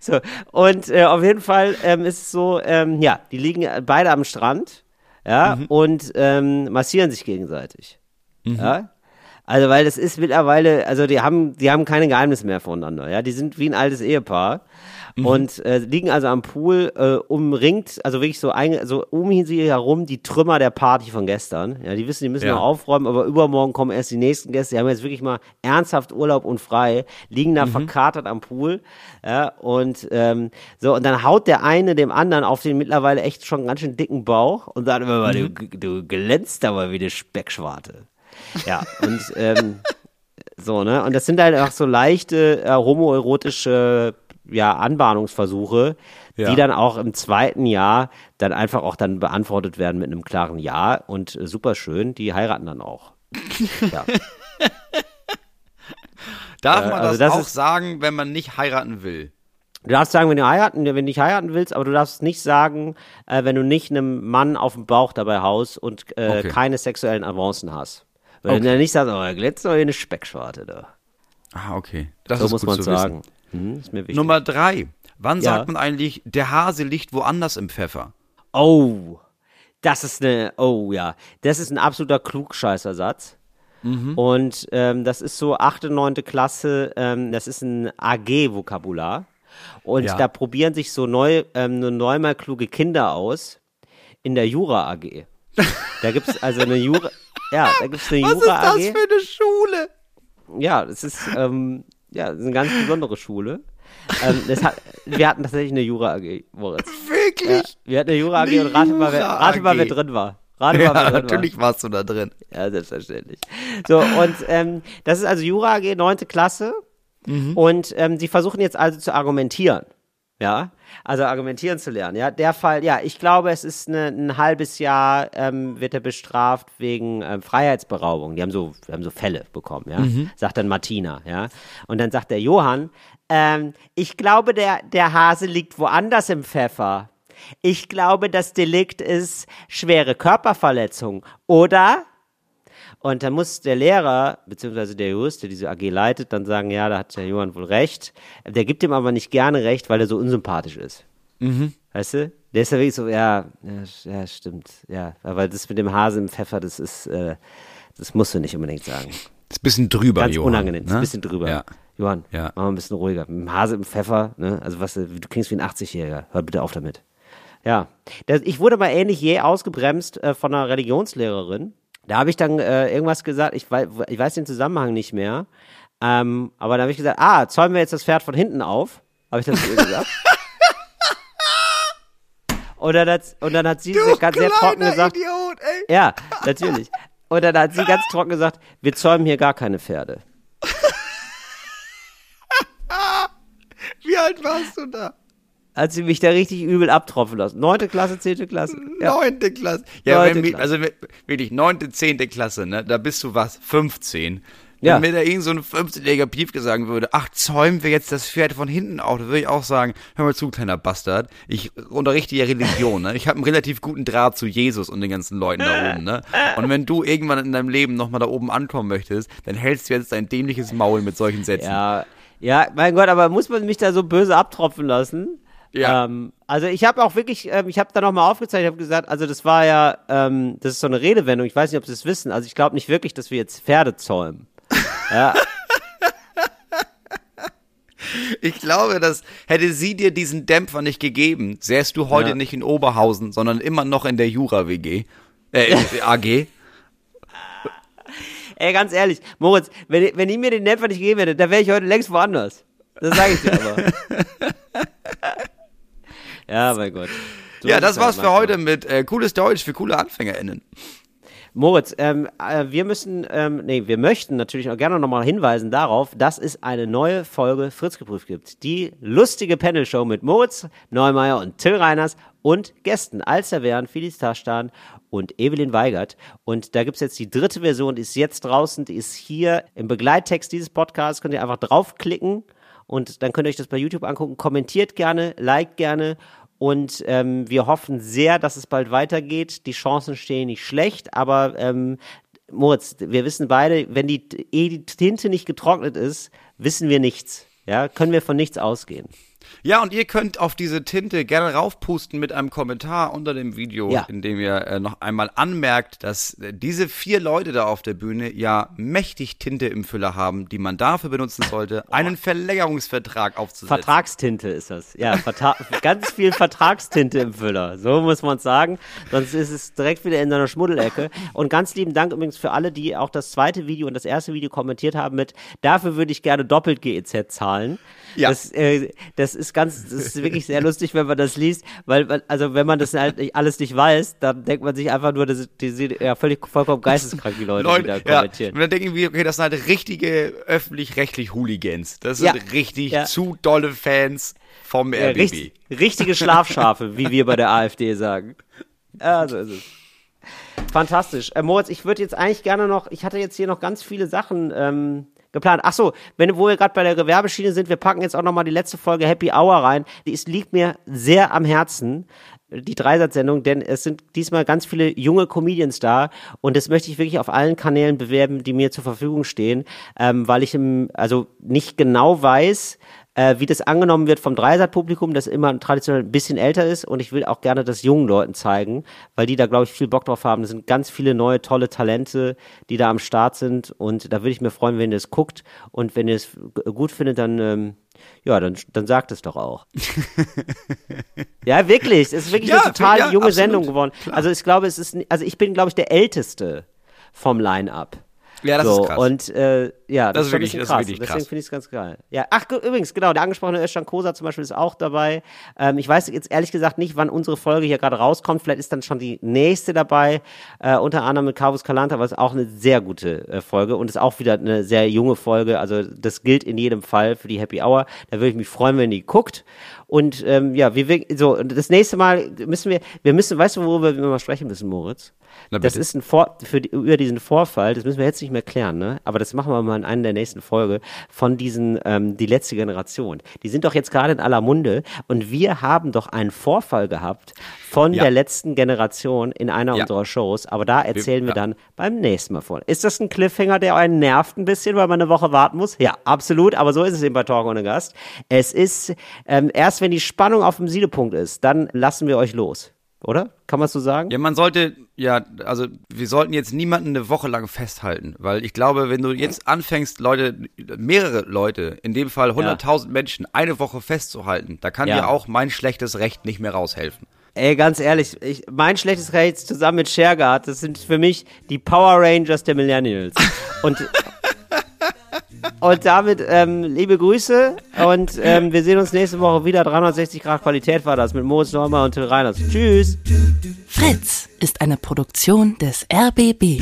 So, und äh, auf jeden Fall ähm, ist es so, ähm, ja, die liegen beide am Strand, ja, und ähm, massieren sich gegenseitig. Ja. Also, weil das ist mittlerweile, also die haben, die haben keine Geheimnisse mehr voneinander, ja. Die sind wie ein altes Ehepaar. Und äh, liegen also am Pool äh, umringt, also wirklich so, ein, so um sie herum die Trümmer der Party von gestern. Ja, die wissen, die müssen Ja. noch aufräumen, aber übermorgen kommen erst die nächsten Gäste. Die haben jetzt wirklich mal ernsthaft Urlaub und frei, liegen da verkatert am Pool. Ja, und ähm, so, und dann haut der eine dem anderen auf den mittlerweile echt schon ganz schön dicken Bauch und sagt immer mal, du, du glänzt aber wie eine Speckschwarte. Ja, und ähm, so, ne? Und das sind halt auch so leichte äh, homoerotische ja, Anbahnungsversuche, Ja. die dann auch im zweiten Jahr dann einfach auch dann beantwortet werden mit einem klaren Ja und äh, super schön, die heiraten dann auch. ja. Darf Äh, man also das, das auch sagen, wenn man nicht heiraten will? Du darfst sagen, wenn du heiraten, wenn du nicht heiraten willst, aber du darfst nicht sagen, äh, wenn du nicht einem Mann auf dem Bauch dabei haust und äh, Okay. keine sexuellen Avancen hast. Weil Okay. du dann nicht sagst, oh, glänzt doch eine Speckschwarte da. Ah, okay. Das So muss man sagen. Mhm, ist mir wichtig. Nummer drei. Wann Ja. sagt man eigentlich, der Hase liegt woanders im Pfeffer? Oh, das ist eine, oh ja, das ist ein absoluter Klugscheißersatz. Mhm. Und ähm, das ist so achte, neunte Klasse, ähm, das ist ein AG-Vokabular. Und Ja. da probieren sich so neu, ähm, neunmal kluge Kinder aus in der Jura AG. Da gibt's also eine Jura, ja, da gibt's eine Jura AG. eine Schule? Ja, das ist, ähm, ja, das ist eine ganz besondere Schule. ähm, hat, wir hatten tatsächlich eine Jura AG, Moritz. Ja, Wirklich? wir hatten eine Jura AG Eine und rate mal, wer, rate mal, wer drin war. Rate mal, Ja, wer drin natürlich warst du da drin. war. Ja, selbstverständlich. So, und ähm, das ist also Jura AG, neunte Klasse. Mhm. Und ähm, sie versuchen jetzt also zu argumentieren. Ja, also argumentieren zu lernen. Ja, der Fall, ja, ich glaube, es ist eine, ein halbes Jahr, ähm, wird er bestraft wegen ähm, Freiheitsberaubung. Die haben so, wir haben so Fälle bekommen, ja. Mhm. Sagt dann Martina, ja. Und dann sagt der Johann, ähm, ich glaube, der, der Hase liegt woanders im Pfeffer. Ich glaube, das Delikt ist schwere Körperverletzung, oder? Und dann muss der Lehrer, beziehungsweise der Jurist, der diese AG leitet, dann sagen, ja, da hat der Johann wohl recht. Der gibt ihm aber nicht gerne recht, weil er so unsympathisch ist. Weißt du? Der ist ja wirklich so, ja, ja, ja, stimmt, ja. Aber das mit dem Hase im Pfeffer, das ist, äh, das musst du nicht unbedingt sagen. Ist ein bisschen drüber, Ganz Johann, unangenehm, ist ne? ein bisschen drüber. Ja. Johann, Ja. mach mal ein bisschen ruhiger. Mit dem Hase im Pfeffer, ne? Also was, du klingst wie ein 80-Jähriger. Hör bitte auf damit. Ja. Das, ich wurde mal ähnlich je ausgebremst äh, von einer Religionslehrerin. Da habe ich dann äh, irgendwas gesagt, ich weiß, ich weiß den Zusammenhang nicht mehr. Ähm, aber da habe ich gesagt, ah, zäumen wir jetzt das Pferd von hinten auf? Habe ich das zu ihr gesagt. und, dann hat, und dann hat sie sehr, ganz sehr trocken gesagt, Idiot, ey. ja, natürlich. Und dann hat sie ganz trocken gesagt, wir zäumen hier gar keine Pferde. Wie alt warst du da? Hat sie mich da richtig übel abtropfen lassen. Neunte Klasse, zehnte Klasse. Ja. Neunte Klasse. Ja, Neunte wenn, Klasse. also wirklich, neunte, zehnte Klasse, ne? Da bist du was, 15. Ja. Wenn mir da irgend so ein 15-jähriger Piefke sagen würde, ach, zäumen wir jetzt das Pferd von hinten auf, dann würde ich auch sagen, hör mal zu, kleiner Bastard, ich unterrichte ja Religion, ne? Ich habe einen relativ guten Draht zu Jesus und den ganzen Leuten da oben, ne? Und wenn du irgendwann in deinem Leben nochmal da oben ankommen möchtest, dann hältst du jetzt dein dämliches Maul mit solchen Sätzen. Ja, ja, mein Gott, aber muss man mich da so böse abtropfen lassen? Ja. Ähm, also ich habe auch wirklich, ähm, ich habe da nochmal aufgezeigt, ich habe gesagt, also das war ja, ähm, das ist so eine Redewendung, ich weiß nicht, ob Sie es wissen, also ich glaube nicht wirklich, dass wir jetzt Pferde zäumen. Ja, Ich glaube, dass hätte sie dir diesen Dämpfer nicht gegeben, säst du heute Ja. nicht in Oberhausen, sondern immer noch in der Jura-WG. Äh, AG. ey, ganz ehrlich, Moritz, wenn, wenn ihr mir den Dämpfer nicht gegeben hättet, dann wäre ich heute längst woanders. Das sage ich dir aber. ja, mein Gott. So Ja, das es halt war's für heute mit äh, cooles Deutsch für coole AnfängerInnen. Moritz, ähm, äh, wir müssen, ähm, nee, wir möchten natürlich auch gerne nochmal hinweisen darauf, dass es eine neue Folge Fritz geprüft gibt. Die lustige Panel-Show mit Moritz Neumeier und Till Reiners und Gästen Alster Wern, Felix Taschtan und Evelyn Weigert. Und da gibt's jetzt die dritte Version, die ist jetzt draußen, die ist hier im Begleittext dieses Podcasts, könnt ihr einfach draufklicken und dann könnt ihr euch das bei YouTube angucken. Kommentiert gerne, liked gerne und ähm, wir hoffen sehr, dass es bald weitergeht. Die Chancen stehen nicht schlecht, aber ähm, Moritz, wir wissen beide, wenn die, ehe die Tinte nicht getrocknet ist, wissen wir nichts. Ja, können wir von nichts ausgehen. Ja, und ihr könnt auf diese Tinte gerne raufpusten mit einem Kommentar unter dem Video, Ja. in dem ihr äh, noch einmal anmerkt, dass äh, diese vier Leute da auf der Bühne ja mächtig Tinte im Füller haben, die man dafür benutzen sollte, einen Verlängerungsvertrag aufzusetzen. Vertragstinte ist das. Ja, ganz viel Vertragstinte im Füller. So muss man sagen. Sonst ist es direkt wieder in so einer Schmuddelecke. Und ganz lieben Dank übrigens für alle, die auch das zweite Video und das erste Video kommentiert haben mit, dafür würde ich gerne doppelt GEZ zahlen. Ja. Das, äh, das ist ganz, das ist wirklich sehr lustig, wenn man das liest, weil, also wenn man das halt nicht, alles nicht weiß, dann denkt man sich einfach nur, das, die sind ja völlig vollkommen geisteskrank, die Leute, die da Leute, ja, kommentieren. und dann denken wir, okay, das sind halt richtige öffentlich-rechtlich Hooligans. Das sind Ja, richtig ja. zu dolle Fans vom Ja, RBB. richtig, richtige Schlafschafe, wie wir bei der AfD sagen. Ja, so ist es. Fantastisch. Äh, Moritz, ich würde jetzt eigentlich gerne noch, ich hatte jetzt hier noch ganz viele Sachen ähm, geplant. Ach so, wenn, wo wir gerade bei der Gewerbeschiene sind, wir packen jetzt auch noch mal die letzte Folge Happy Hour rein. Die ist, liegt mir sehr am Herzen, die Dreisatzsendung, denn es sind diesmal ganz viele junge Comedians da und das möchte ich wirklich auf allen Kanälen bewerben, die mir zur Verfügung stehen, ähm, weil ich im, also nicht genau weiß, äh, wie das angenommen wird vom Dreisat-Publikum, das immer traditionell ein bisschen älter ist und ich will auch gerne das jungen Leuten zeigen, weil die da, glaube ich, viel Bock drauf haben. Das sind ganz viele neue, tolle Talente, die da am Start sind und da würde ich mir freuen, wenn ihr es guckt und wenn ihr es gut findet, dann, ähm, ja, dann, dann sagt es doch auch. ja, wirklich, es ist wirklich Ja, eine total ja, junge absolut, Sendung geworden. Also ich glaube, es ist, also ich bin, glaube ich, der Älteste vom Line-Up. Ja, das so, ist krass. Und äh, ja, das, Das ist wirklich- bisschen das ist krass. wirklich Deswegen krass. finde ich es ganz geil. Ja, ach übrigens, genau, der angesprochene Özcan Kosa zum Beispiel ist auch dabei. Ähm, ich weiß jetzt ehrlich gesagt nicht, wann unsere Folge hier gerade rauskommt. Vielleicht ist dann schon die nächste dabei, äh, unter anderem mit Carvus Calanta, aber es ist auch eine sehr gute äh, Folge und ist auch wieder eine sehr junge Folge. Also das gilt in jedem Fall für die Happy Hour. Da würde ich mich freuen, wenn die guckt. Und ähm, ja, wir, so das nächste Mal müssen wir, wir müssen, weißt du, worüber wir mal sprechen müssen, Moritz? Na, Das ist ein Vor für die, über diesen Vorfall, das müssen wir jetzt nicht mehr klären, ne? Aber das machen wir mal in einer der nächsten Folge von diesen ähm, die letzte Generation. Die sind doch jetzt gerade in aller Munde und wir haben doch einen Vorfall gehabt von Ja. der letzten Generation in einer Ja. unserer Shows. Aber da erzählen wir ja. dann beim nächsten Mal von. Ist das ein Cliffhanger, der einen nervt ein bisschen, weil man eine Woche warten muss? Ja, absolut. Aber so ist es eben bei Talk ohne Gast. Es ist ähm, erst, wenn die Spannung auf dem Siedepunkt ist, dann lassen wir euch los. Oder? Kann man so sagen? Ja, man sollte, ja, also wir sollten jetzt niemanden eine Woche lang festhalten, weil ich glaube, wenn du jetzt anfängst, Leute, mehrere Leute, in dem Fall 100.000 Menschen, eine Woche festzuhalten, da kann Ja. dir auch mein schlechtes Recht nicht mehr raushelfen. Ey, ganz ehrlich, ich, mein schlechtes Recht zusammen mit Shergard, das sind für mich die Power Rangers der Millennials. Und, und damit ähm, liebe Grüße und ähm, wir sehen uns nächste Woche wieder. 360 Grad Qualität war das mit Moritz Neumann und Till Reiners. Tschüss. Fritz ist eine Produktion des RBB.